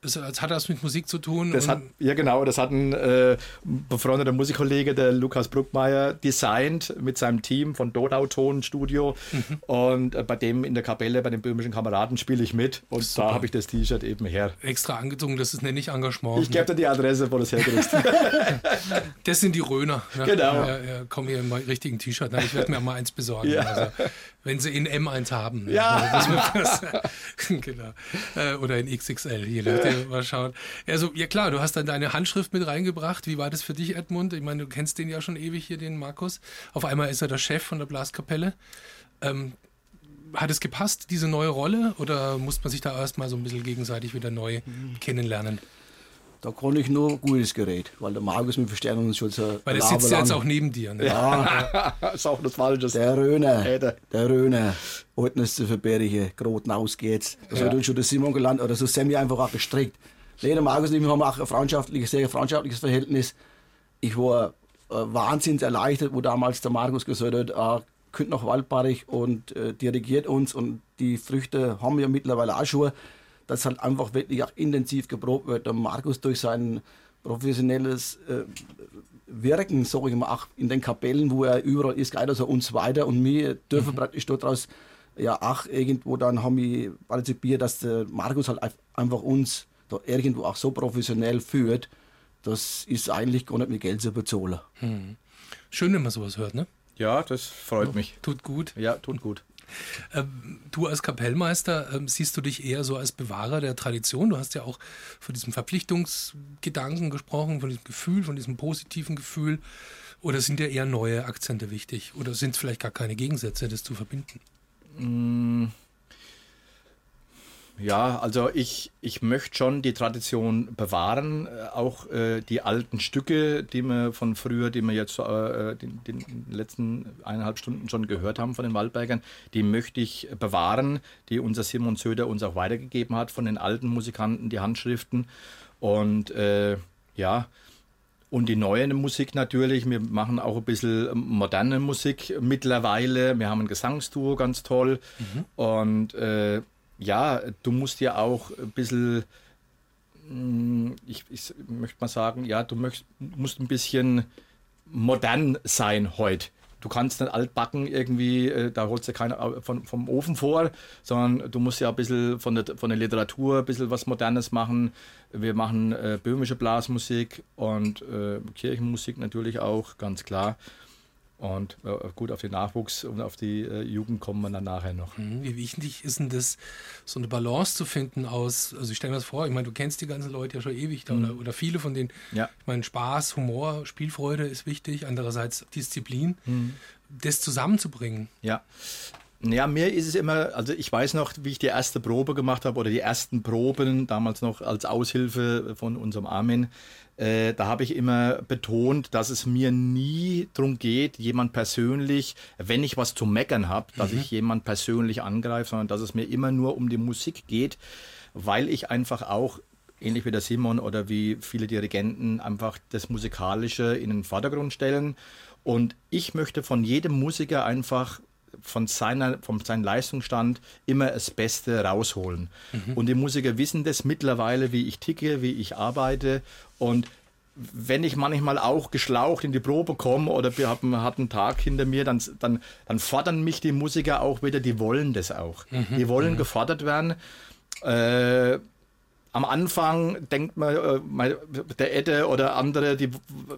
Das, hat das mit Musik zu tun? Das hat, ja, genau. Das hat ein äh, befreundeter Musikkollege, der Lukas Bruckmeier, designt mit seinem Team von Dodau Tonstudio. Mhm. Und äh, bei dem in der Kapelle, bei den böhmischen Kameraden, spiele ich mit. Und Super. da habe ich das T-Shirt eben her. Extra angezogen, das ist nicht Engagement. Ich gebe dir die Adresse, wo das herkriegst. <laughs> das sind die Röner. Ne? Genau. Ja, ja, komm hier im richtigen T-Shirt. Ich werde mir mal eins besorgen. Ja. Also, wenn sie in M1 haben. Ne? Ja. <laughs> genau. Äh, oder in XXL, je nachdem, mal schauen. Also, ja klar, du hast dann deine Handschrift mit reingebracht. Wie war das für dich, Edmund? Ich meine, du kennst den ja schon ewig hier, den Markus. Auf einmal ist er der Chef von der Blaskapelle. Ähm, hat es gepasst, diese neue Rolle? Oder muss man sich da erstmal so ein bisschen gegenseitig wieder neu mhm. kennenlernen? Da kann ich nur gutes Gerät, weil der Markus mit Verstärkung uns schon so. Weil der sitzt ja jetzt auch neben dir. Ne? Ja, <laughs> ist auch das Falsche. Der Röhner, der Röhner, wollten es zu verbergen, Groten ausgeht. Das ja. hat uns schon der Simon gelernt, oder so wir einfach auch gestrickt. Lena Markus und ich haben auch ein freundschaftliches, sehr freundschaftliches Verhältnis. Ich war äh, wahnsinnig erleichtert, wo damals der Markus gesagt hat, äh, könnt nach Waldbarich und äh, dirigiert uns und die Früchte haben wir mittlerweile auch schon dass halt einfach wirklich auch intensiv geprobt wird. Der Markus durch sein professionelles äh, Wirken, sage ich mal, auch in den Kapellen, wo er überall ist, geht also uns weiter und wir dürfen mhm. praktisch daraus ja auch irgendwo dann haben wir partizipiert, dass der Markus halt einfach uns da irgendwo auch so professionell führt, das ist eigentlich gar nicht mit Geld zu bezahlen. Hm. Schön, wenn man sowas hört, ne? Ja, das freut mich. Tut gut. Ja, tut gut. Ähm, du als Kapellmeister ähm, siehst du dich eher so als Bewahrer der Tradition. Du hast ja auch von diesem Verpflichtungsgedanken gesprochen, von diesem Gefühl, von diesem positiven Gefühl. Oder sind dir eher neue Akzente wichtig? Oder sind es vielleicht gar keine Gegensätze, das zu verbinden? Mmh. Ja, also ich, ich möchte schon die Tradition bewahren, äh, auch äh, die alten Stücke, die wir von früher, die wir jetzt äh, den, den letzten eineinhalb Stunden schon gehört haben von den Waldbergern, die möchte ich bewahren, die unser Simon Söder uns auch weitergegeben hat von den alten Musikanten, die Handschriften. Und äh, ja, und die neue Musik natürlich. Wir machen auch ein bisschen moderne Musik mittlerweile. Wir haben ein Gesangstuo, ganz toll. Mhm. Und äh, ja, du musst ja auch ein bisschen, mm, ich, ich möchte mal sagen, ja, du möcht, musst ein bisschen modern sein heute. Du kannst nicht altbacken irgendwie, äh, da holst du keiner von, vom Ofen vor, sondern du musst ja ein bisschen von der, von der Literatur ein bisschen was Modernes machen. Wir machen äh, böhmische Blasmusik und äh, Kirchenmusik natürlich auch, ganz klar. Und äh, gut, auf den Nachwuchs und auf die äh, Jugend kommen wir dann nachher noch. Mhm. Wie wichtig ist denn das, so eine Balance zu finden aus, also ich stelle mir das vor, ich meine, du kennst die ganzen Leute ja schon ewig da, mhm. oder, oder, viele von denen. Ja. Ich meine, Spaß, Humor, Spielfreude ist wichtig, andererseits Disziplin. Mhm. Das zusammenzubringen. Ja. Ja, mir ist es immer, also ich weiß noch, wie ich die erste Probe gemacht habe oder die ersten Proben, damals noch als Aushilfe von unserem Armin, äh, da habe ich immer betont, dass es mir nie darum geht, jemand persönlich, wenn ich was zu meckern habe, dass mhm. ich jemand persönlich angreife, sondern dass es mir immer nur um die Musik geht, weil ich einfach auch ähnlich wie der Simon oder wie viele Dirigenten einfach das Musikalische in den Vordergrund stellen. Und ich möchte von jedem Musiker einfach von, seiner, von seinem Leistungsstand immer das Beste rausholen. Mhm. Und die Musiker wissen das mittlerweile, wie ich ticke, wie ich arbeite. Und wenn ich manchmal auch geschlaucht in die Probe komme oder wir haben einen Tag hinter mir, dann, dann, dann fordern mich die Musiker auch wieder, die wollen das auch. Mhm. Die wollen mhm. gefordert werden. Äh, am Anfang denkt man, äh, der Edde oder andere, die,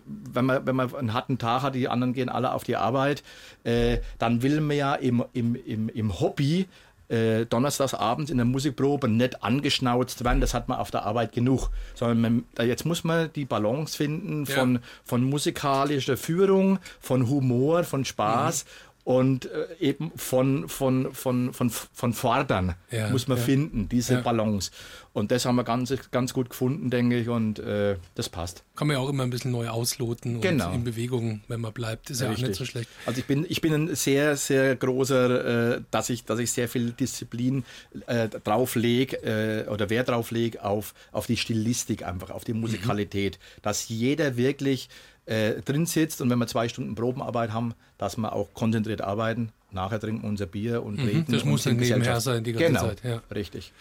wenn, man, wenn man einen harten Tag hat, die anderen gehen alle auf die Arbeit, äh, dann will man ja im, im, im, im Hobby äh, donnerstags abends in der Musikprobe nicht angeschnauzt werden, das hat man auf der Arbeit genug. Sondern man, jetzt muss man die Balance finden von, ja. von musikalischer Führung, von Humor, von Spaß. Mhm und äh, eben von, von, von, von, von Fordern ja, muss man ja. finden, diese ja. Balance. Und das haben wir ganz, ganz gut gefunden, denke ich, und äh, das passt. Kann man ja auch immer ein bisschen neu ausloten genau. und in Bewegung, wenn man bleibt, ist ja, auch nicht so schlecht. Also ich bin, ich bin ein sehr, sehr großer, äh, dass, ich, dass ich sehr viel Disziplin äh, drauf lege äh, oder Wert drauf lege auf, auf die Stilistik einfach, auf die mhm. Musikalität, mhm. dass jeder wirklich äh, drin sitzt und wenn wir zwei Stunden Probenarbeit haben, dass wir auch konzentriert arbeiten nachher trinken wir unser Bier und Mhm, reden. das und muss dann nebenher sein die ganze genau, Zeit, ja. Richtig.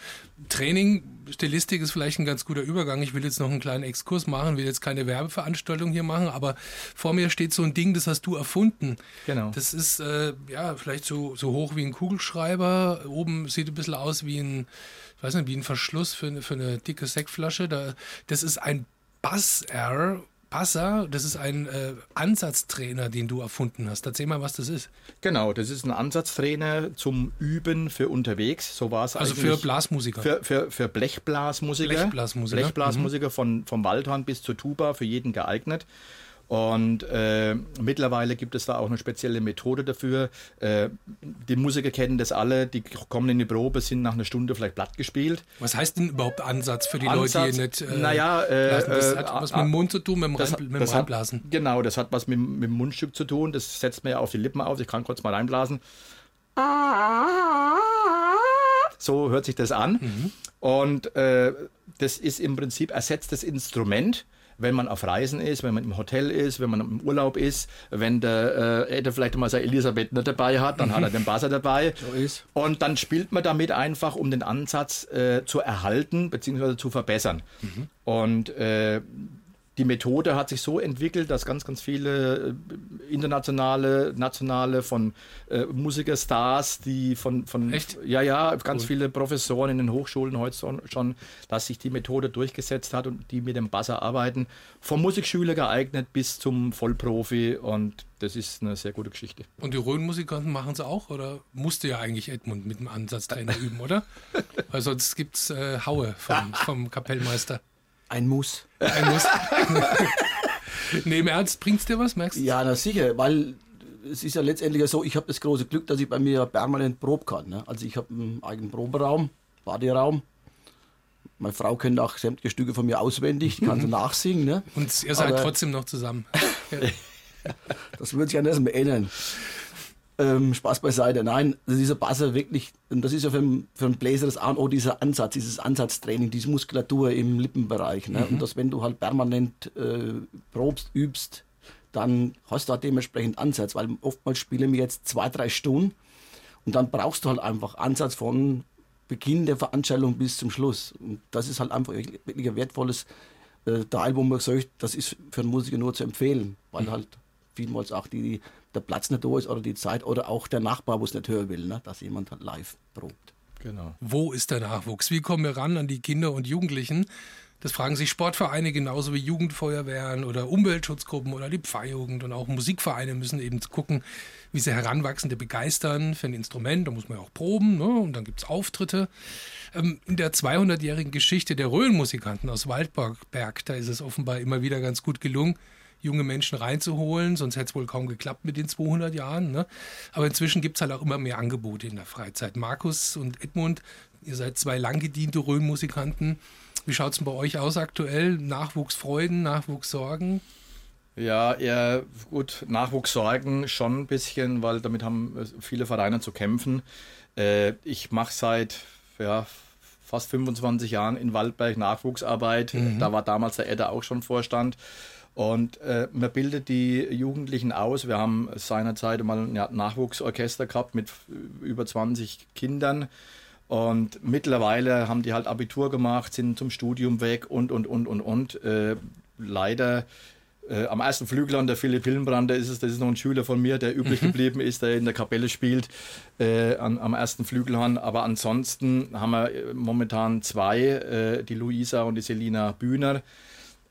Training, Stilistik ist vielleicht ein ganz guter Übergang. Ich will jetzt noch einen kleinen Exkurs machen, will jetzt keine Werbeveranstaltung hier machen, aber vor mir steht so ein Ding, das hast du erfunden. Genau. Das ist äh, ja vielleicht so, so hoch wie ein Kugelschreiber. Oben sieht ein bisschen aus wie ein, ich weiß nicht, wie ein Verschluss für eine, für eine dicke Sektflasche. Da, das ist ein Buzz-R. Passer, das ist ein äh, Ansatztrainer, den du erfunden hast. Erzähl mal, was das ist. Genau, das ist ein Ansatztrainer zum Üben für unterwegs. So war es Also für Blasmusiker. Für, für, für Blechblasmusiker. Blechblasmusiker. Blechblasmusiker von, vom Waldhorn bis zur Tuba, für jeden geeignet. Und äh, mittlerweile gibt es da auch eine spezielle Methode dafür. Äh, die Musiker kennen das alle, die kommen in die Probe, sind nach einer Stunde vielleicht platt gespielt. Was heißt denn überhaupt Ansatz für die Ansatz, Leute, die nicht. Äh, naja, äh, das äh, hat was ah, mit dem Mund zu tun, mit dem, Das, Rein, mit dem das hat, Reinblasen. genau, das hat was mit, mit dem Mundstück zu tun. Das setzt man ja auf die Lippen auf. Ich kann kurz mal reinblasen. So hört sich das an. Und äh, das ist im Prinzip ersetzt das Instrument. Wenn man auf Reisen ist, wenn man im Hotel ist, wenn man im Urlaub ist, wenn der äh, der vielleicht mal seine Elisabeth nicht dabei hat, dann hat er den Basser dabei. <laughs> So ist. Und dann spielt man damit einfach, um den Ansatz äh, zu erhalten bzw. zu verbessern. Und äh, die Methode hat sich so entwickelt, dass ganz, ganz viele äh, internationale, nationale von äh, Musikerstars, die von, von Echt? ja, ja, ganz viele Professoren in den Hochschulen heute schon- dass sich die Methode durchgesetzt hat und die mit dem Buzzer arbeiten, vom Musikschüler geeignet bis zum Vollprofi und das ist eine sehr gute Geschichte. Und die Rhön-Musikanten machen es auch? Oder musste ja eigentlich Edmund mit dem Ansatztrainer üben, oder? <laughs> Weil sonst gibt es äh, Haue vom, vom Kapellmeister. Ein Muss. Ein Muss. <laughs> nee, im Ernst, bringt's dir was, merkst du? Ja, na sicher, weil es ist ja letztendlich ja so, ich habe das große Glück, dass ich bei mir permanent proben kann. Ne? Also ich habe einen eigenen Proberaum, Baderaum. Meine Frau kennt auch sämtliche Stücke von mir auswendig, die kann sie nachsingen. Ne? Und ihr seid Aber- trotzdem noch zusammen. <laughs> Das wird sich an das ändern. Ähm, Spaß beiseite. Nein, also dieser Basser wirklich, und das ist ja für einen, für einen Bläser das A und O, dieser Ansatz, dieses Ansatztraining, diese Muskulatur im Lippenbereich. Ne? Und dass, wenn du halt permanent äh, probst, übst, dann hast du halt dementsprechend Ansatz, weil oftmals spielen wir jetzt zwei, drei Stunden und dann brauchst du halt einfach Ansatz von Beginn der Veranstaltung bis zum Schluss. Und das ist halt einfach wirklich wirklich ein wertvolles äh, Teil, wo man sagt, das ist für einen Musiker nur zu empfehlen, weil halt vielmals auch die, der Platz nicht da ist oder die Zeit oder auch der Nachbar, wo es nicht hören will, ne? dass jemand halt live probt. Genau. Wo ist der Nachwuchs? Wie kommen wir ran an die Kinder und Jugendlichen? Das fragen sich Sportvereine genauso wie Jugendfeuerwehren oder Umweltschutzgruppen oder die Pfarrjugend und auch Musikvereine müssen eben gucken, wie sie Heranwachsende begeistern für ein Instrument. Da muss man ja auch proben ne? und dann gibt's Auftritte. Ähm, in der 200-jährigen Geschichte der Röhlenmusikanten aus Waldberg, da ist es offenbar immer wieder ganz gut gelungen, junge Menschen reinzuholen, sonst hätte es wohl kaum geklappt mit den 200 Jahren. Ne? Aber inzwischen gibt es halt auch immer mehr Angebote in der Freizeit. Markus und Edmund, ihr seid zwei langgediente Rhön-Musikanten. Wie schaut es denn bei euch aus aktuell? Nachwuchsfreuden, Nachwuchssorgen? Ja, eher gut, Nachwuchssorgen schon ein bisschen, weil damit haben äh, viele Vereine zu kämpfen. Äh, ich mache seit ja, fast 25 Jahren in Waldberg Nachwuchsarbeit. Da war damals der Edda auch schon Vorstand. Und äh, man bildet die Jugendlichen aus. Wir haben seinerzeit mal ein Nachwuchsorchester gehabt mit äh, über 20 Kindern. Und mittlerweile haben die halt Abitur gemacht, sind zum Studium weg und, und, und, und, und. Äh, leider äh, am ersten Flügel an der Philipp Hillenbrand, der ist es, das ist noch ein Schüler von mir, der übrig geblieben ist, der in der Kapelle spielt, äh, an, am ersten Flügelhorn. Aber ansonsten haben wir äh, momentan zwei, äh, die Luisa und die Selina Bühner.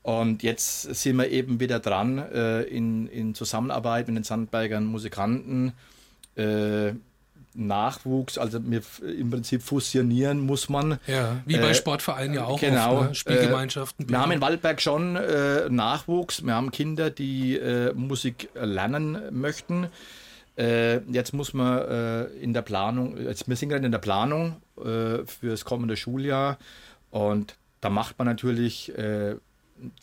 Und jetzt sind wir eben wieder dran äh, in, in Zusammenarbeit mit den Sandbergern Musikanten. Äh, Nachwuchs, also wir im Prinzip fusionieren muss man. Ja, wie bei Äh, Sportvereinen ja auch genau, oft, ne? Spielgemeinschaften. Wir haben in Waldberg schon äh, Nachwuchs. Wir haben Kinder, die äh, Musik lernen möchten. Äh, jetzt muss man äh, in der Planung, jetzt, wir sind gerade in der Planung äh, für das kommende Schuljahr und da macht man natürlich äh,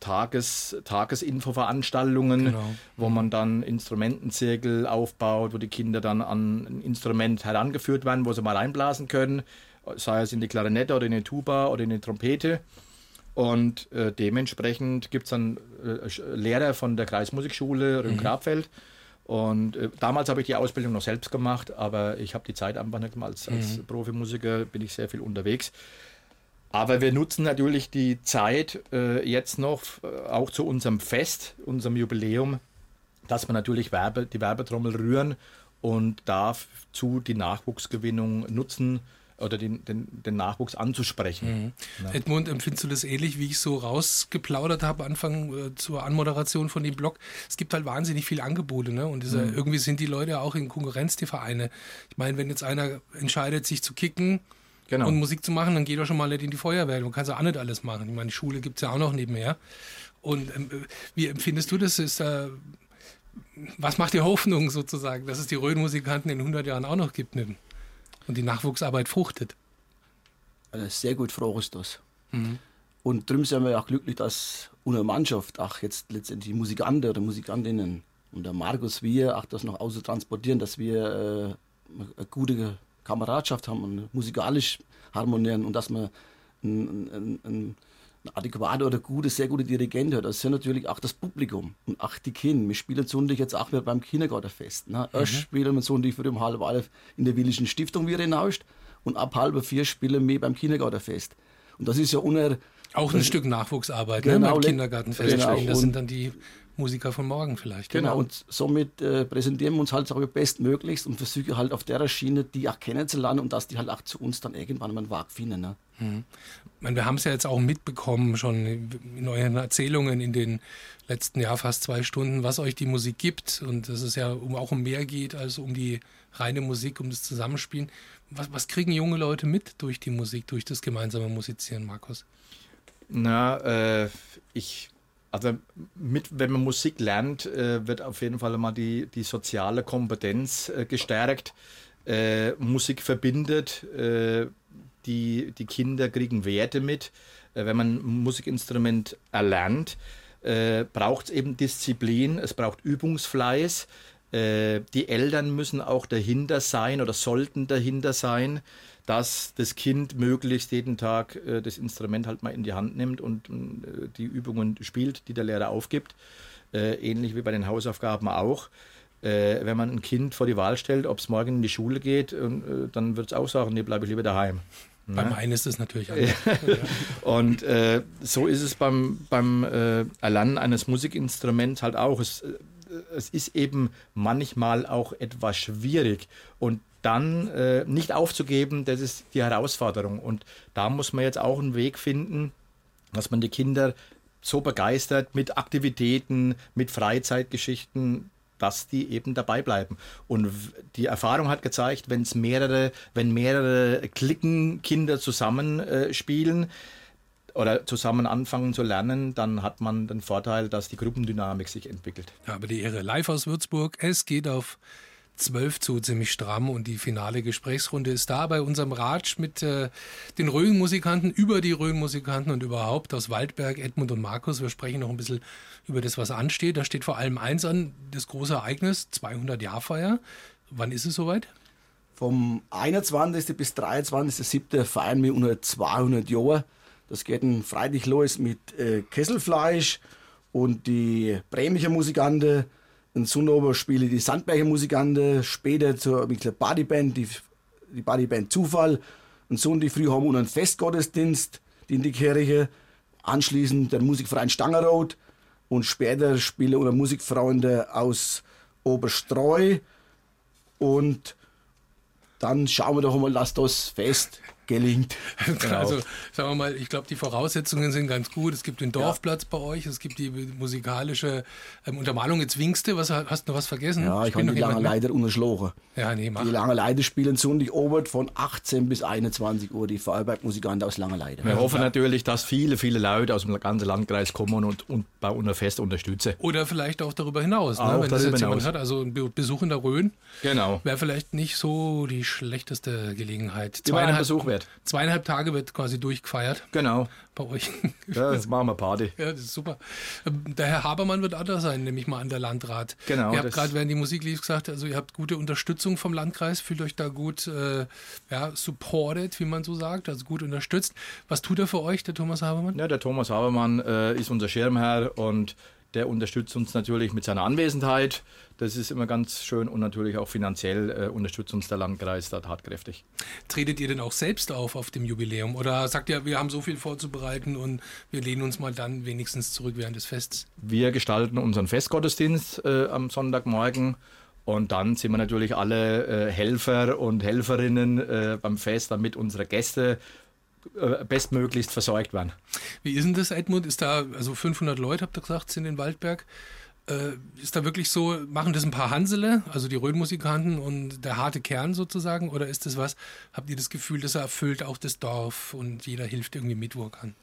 Tages, Tagesinfoveranstaltungen, Genau. wo man dann Instrumentenzirkel aufbaut, wo die Kinder dann an ein Instrument herangeführt werden, wo sie mal reinblasen können, sei es in die Klarinette oder in die Tuba oder in die Trompete. Und äh, dementsprechend gibt es dann äh, Lehrer von der Kreismusikschule Rhön-Grabfeld. Und äh, damals habe ich die Ausbildung noch selbst gemacht, aber ich habe die Zeit einfach nicht gemacht. Als, als Mhm. Profimusiker bin ich sehr viel unterwegs. Aber wir nutzen natürlich die Zeit äh, jetzt noch, äh, auch zu unserem Fest, unserem Jubiläum, dass wir natürlich Werbe, die Werbetrommel rühren und dazu die Nachwuchsgewinnung nutzen oder den, den, den Nachwuchs anzusprechen. Edmund, empfindest du das ähnlich, wie ich so rausgeplaudert habe, Anfang äh, zur Anmoderation von dem Blog? Es gibt halt wahnsinnig viele Angebote, ne? Und dieser, irgendwie sind die Leute auch in Konkurrenz, die Vereine. Ich meine, wenn jetzt einer entscheidet, sich zu kicken Genau. und Musik zu machen, dann geht er schon mal nicht in die Feuerwehr. Du kannst ja auch nicht alles machen. Ich meine, die Schule gibt es ja auch noch nebenher. Und ähm, äh, wie empfindest du das? Ist da, was macht dir Hoffnung sozusagen, dass es die Röhrenmusikanten in 100 Jahren auch noch gibt ne? und die Nachwuchsarbeit fruchtet? Also sehr gut froh ist das. Und darum sind wir ja auch glücklich, dass unsere Mannschaft, auch jetzt letztendlich Musikanten oder Musikantinnen und der Markus, wir auch das noch außen transportieren, dass wir äh, eine gute Kameradschaft haben und musikalisch harmonieren und dass man ein, ein, ein, ein adäquater oder gute, sehr gute Dirigent hat. Das ist ja natürlich auch das Publikum und auch die Kinder. Wir spielen Sonntag jetzt auch wieder beim Kindergartenfest. Ne? Erst spielen wir Sonntag für um halb elf in der Willischen Stiftung wieder hinaus und ab halb vier spielen wir beim Kindergartenfest. Und das ist ja uner Auch ein Stück Nachwuchsarbeit, Genau, ne? beim Kindergartenfest. genau, das sind dann die Musiker von morgen vielleicht. Genau, und somit äh, präsentieren wir uns halt sag ich, bestmöglichst und versuchen halt auf der Schiene, die auch kennenzulernen und dass die halt auch zu uns dann irgendwann mal einen Weg finden. Ne? Ich meine, wir haben es ja jetzt auch mitbekommen, schon in euren Erzählungen in den letzten Jahr fast zwei Stunden, was euch die Musik gibt und dass es ja um, auch um mehr geht als um die reine Musik, um das Zusammenspielen. Was, was kriegen junge Leute mit durch die Musik, durch das gemeinsame Musizieren, Markus? Na, äh, ich, also mit, wenn man Musik lernt, äh, wird auf jeden Fall mal die, die soziale Kompetenz äh, gestärkt. Äh, Musik verbindet, die, die Kinder kriegen Werte mit. Wenn man ein Musikinstrument erlernt, braucht es eben Disziplin, es braucht Übungsfleiß. Die Eltern müssen auch dahinter sein oder sollten dahinter sein, dass das Kind möglichst jeden Tag äh, das Instrument halt mal in die Hand nimmt und äh, die Übungen spielt, die der Lehrer aufgibt. Äh, ähnlich wie bei den Hausaufgaben auch. Äh, wenn man ein Kind vor die Wahl stellt, ob es morgen in die Schule geht, und, äh, dann wird es auch sagen, nee, bleibe ich lieber daheim. Beim einen ist es natürlich <laughs> anders. Und äh, so ist es beim, beim Erlernen eines Musikinstruments halt auch. Es, es ist eben manchmal auch etwas schwierig. Und dann äh, nicht aufzugeben, das ist die Herausforderung. Und da muss man jetzt auch einen Weg finden, dass man die Kinder so begeistert mit Aktivitäten, mit Freizeitgeschichten, dass die eben dabei bleiben. Und die Erfahrung hat gezeigt, wenn es mehrere, wenn mehrere Klicken Kinder zusammen äh, oder zusammen anfangen zu lernen, dann hat man den Vorteil, dass die Gruppendynamik sich entwickelt. Ja, aber die Ehre live aus Würzburg. Es geht auf 12 zu ziemlich stramm und die finale Gesprächsrunde ist da bei unserem Ratsch mit äh, den Rhön-Musikanten, über die Rhön-Musikanten und überhaupt aus Waldberg, Edmund und Markus. Wir sprechen noch ein bisschen über das, was ansteht. Da steht vor allem eins an, das große Ereignis, 200-Jahr-Feier. Wann ist es soweit? Vom 21. bis 23.07. feiern wir unter 200 Jahre. Das geht Freitag los mit äh, Kesselfleisch und die Bremischer Musikanten. Ein Sonntag spielen die Sandberger Musikanten. Später zur mit der Bodyband, die, die Bodyband Zufall. Und Sonntag früh haben wir einen Festgottesdienst die in die Kirche. Anschließend der Musikverein Stangerot. Und später spielen unsere Musikfreunde aus Oberstreu. Und dann schauen wir doch mal, dass das Fest gelingt. <laughs> Also sagen wir mal, ich glaube, die Voraussetzungen sind ganz gut. Es gibt den Dorfplatz bei euch, es gibt die musikalische ähm, Untermalung. Jetzt winkst du, was, hast du noch was vergessen? Ja, ich noch die lange jemand mit? leider unterschlagen. Ja, nee, mach. Die lange Leiter spielen Sonntag Obert von 18 bis 21 Uhr, die Feuerberg-Musikanten aus Lange Leiter. Wir hoffen natürlich, dass viele, viele Leute aus dem ganzen Landkreis kommen und, und bei unser Fest unterstützen. Oder vielleicht auch darüber hinaus, ne? Auch wenn das jetzt jemand hinaus. hat. Also ein Be- Besuch in der Rhön Genau. wäre vielleicht nicht so die schlechteste Gelegenheit. Ein Besuch wert. zweieinhalb Tage wird quasi durchgefeiert Genau. bei euch. <laughs> Ja, jetzt machen wir Party. Ja, das ist super. Ähm, Der Herr Habermann wird auch da sein, nehme ich mal an, der Landrat. Genau, Ihr habt gerade, während die Musik lief, gesagt, also ihr habt gute Unterstützung vom Landkreis, fühlt euch da gut äh, ja, supported, wie man so sagt, also gut unterstützt. Was tut er für euch, der Thomas Habermann? Ja, der Thomas Habermann äh, ist unser Schirmherr und der unterstützt uns natürlich mit seiner Anwesenheit. Das ist immer ganz schön und natürlich auch finanziell äh, unterstützt uns der Landkreis da tatkräftig. Tretet ihr denn auch selbst auf auf dem Jubiläum oder sagt ihr, wir haben so viel vorzubereiten und wir lehnen uns mal dann wenigstens zurück während des Fests? Wir gestalten unseren Festgottesdienst äh, am Sonntagmorgen und dann sind wir natürlich alle äh, Helfer und Helferinnen äh, beim Fest, damit unsere Gäste bestmöglichst versorgt werden. Wie ist denn das, Edmund? Ist da, also 500 Leute, habt ihr gesagt, sind in Waldberg. Äh, ist da wirklich so, machen das ein paar Hansele, also die Röhnmusikanten und der harte Kern sozusagen? Oder ist das was, habt ihr das Gefühl, dass er erfüllt auch das Dorf und jeder hilft irgendwie mit, wo er kann?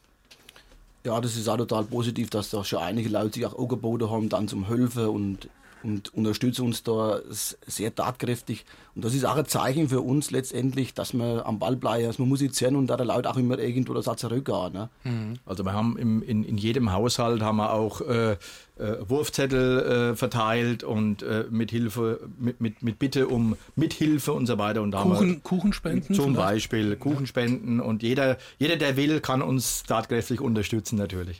Ja, das ist auch total positiv, dass da schon einige Leute sich auch angeboten haben, dann zum Helfen und und unterstützen uns da sehr tatkräftig. Und das ist auch ein Zeichen für uns letztendlich, dass wir am Ball bleiben, dass wir musizieren und da der Laut auch immer irgendwo das zurückgehen. Ne? Mhm. Also wir haben im, in, in jedem Haushalt haben wir auch äh, äh, Wurfzettel äh, verteilt und äh, mit Hilfe, mit, mit, mit Bitte um Mithilfe und so weiter. Und da Kuchen, wir, Kuchenspenden? Zum vielleicht? Beispiel Kuchenspenden und jeder, jeder, der will, kann uns tatkräftig unterstützen natürlich.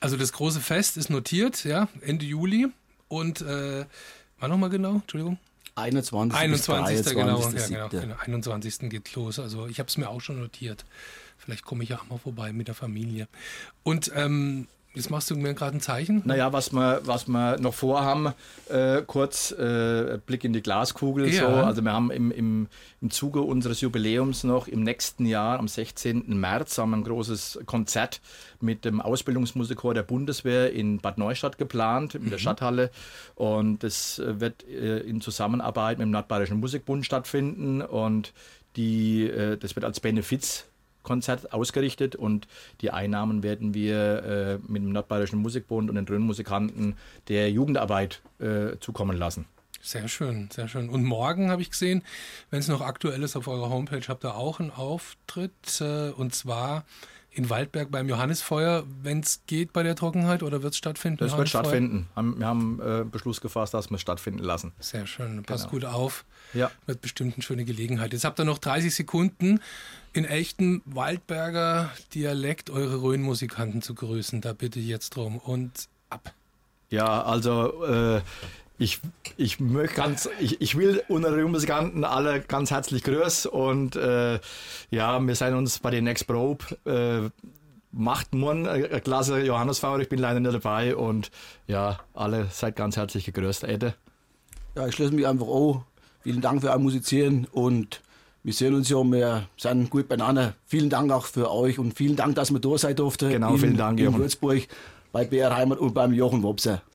Also das große Fest ist notiert, ja, Ende Juli. Und äh, war nochmal genau? Entschuldigung. 21. 21. genau, ja, genau, genau. 21. geht los. Also ich habe es mir auch schon notiert. Vielleicht komme ich ja auch mal vorbei mit der Familie. Und ähm, Jetzt machst du mir gerade ein Zeichen. Naja, was wir, was wir noch vorhaben, äh, kurz äh, Blick in die Glaskugel. Ja. So. Also wir haben im, im, im Zuge unseres Jubiläums noch im nächsten Jahr, am 16. März, haben wir ein großes Konzert mit dem Ausbildungsmusikchor der Bundeswehr in Bad Neustadt geplant, in mhm. der Stadthalle. Und das wird äh, in Zusammenarbeit mit dem Nordbayerischen Musikbund stattfinden. Und die, äh, das wird als Benefiz Konzert ausgerichtet und die Einnahmen werden wir äh, mit dem Nordbayerischen Musikbund und den Dröhnmusikanten der Jugendarbeit äh, zukommen lassen. Sehr schön, sehr schön. Und morgen habe ich gesehen, wenn es noch aktuell ist, auf eurer Homepage habt ihr auch einen Auftritt äh, und zwar in Waldberg beim Johannisfeuer, wenn es geht bei der Trockenheit oder wird es stattfinden? Das wird stattfinden. Wir haben äh, Beschluss gefasst, dass wir es stattfinden lassen. Sehr schön, passt genau. gut auf. Ja. Wird bestimmt eine schöne Gelegenheit. Jetzt habt ihr noch 30 Sekunden in echtem Waldberger Dialekt eure Rhön-Musikanten zu grüßen. Da bitte ich jetzt drum und ab. Ja, also äh, ich, ich, möchte ganz, ich, ich will unsere Musikanten alle ganz herzlich grüßen und äh, ja, wir sind uns bei den Next Probe. Äh, macht morgen eine klasse Johannesfeier, ich bin leider nicht dabei und ja, alle seid ganz herzlich gegrüßt, Ede. Ja, ich schließe mich einfach an. Vielen Dank für euer Musizieren und wir sehen uns ja, wir sind gut beieinander. Vielen Dank auch für euch und vielen Dank, dass wir da sein durften. Genau, vielen Dank, in Würzburg bei BR Heimat und beim Jochen Wobser.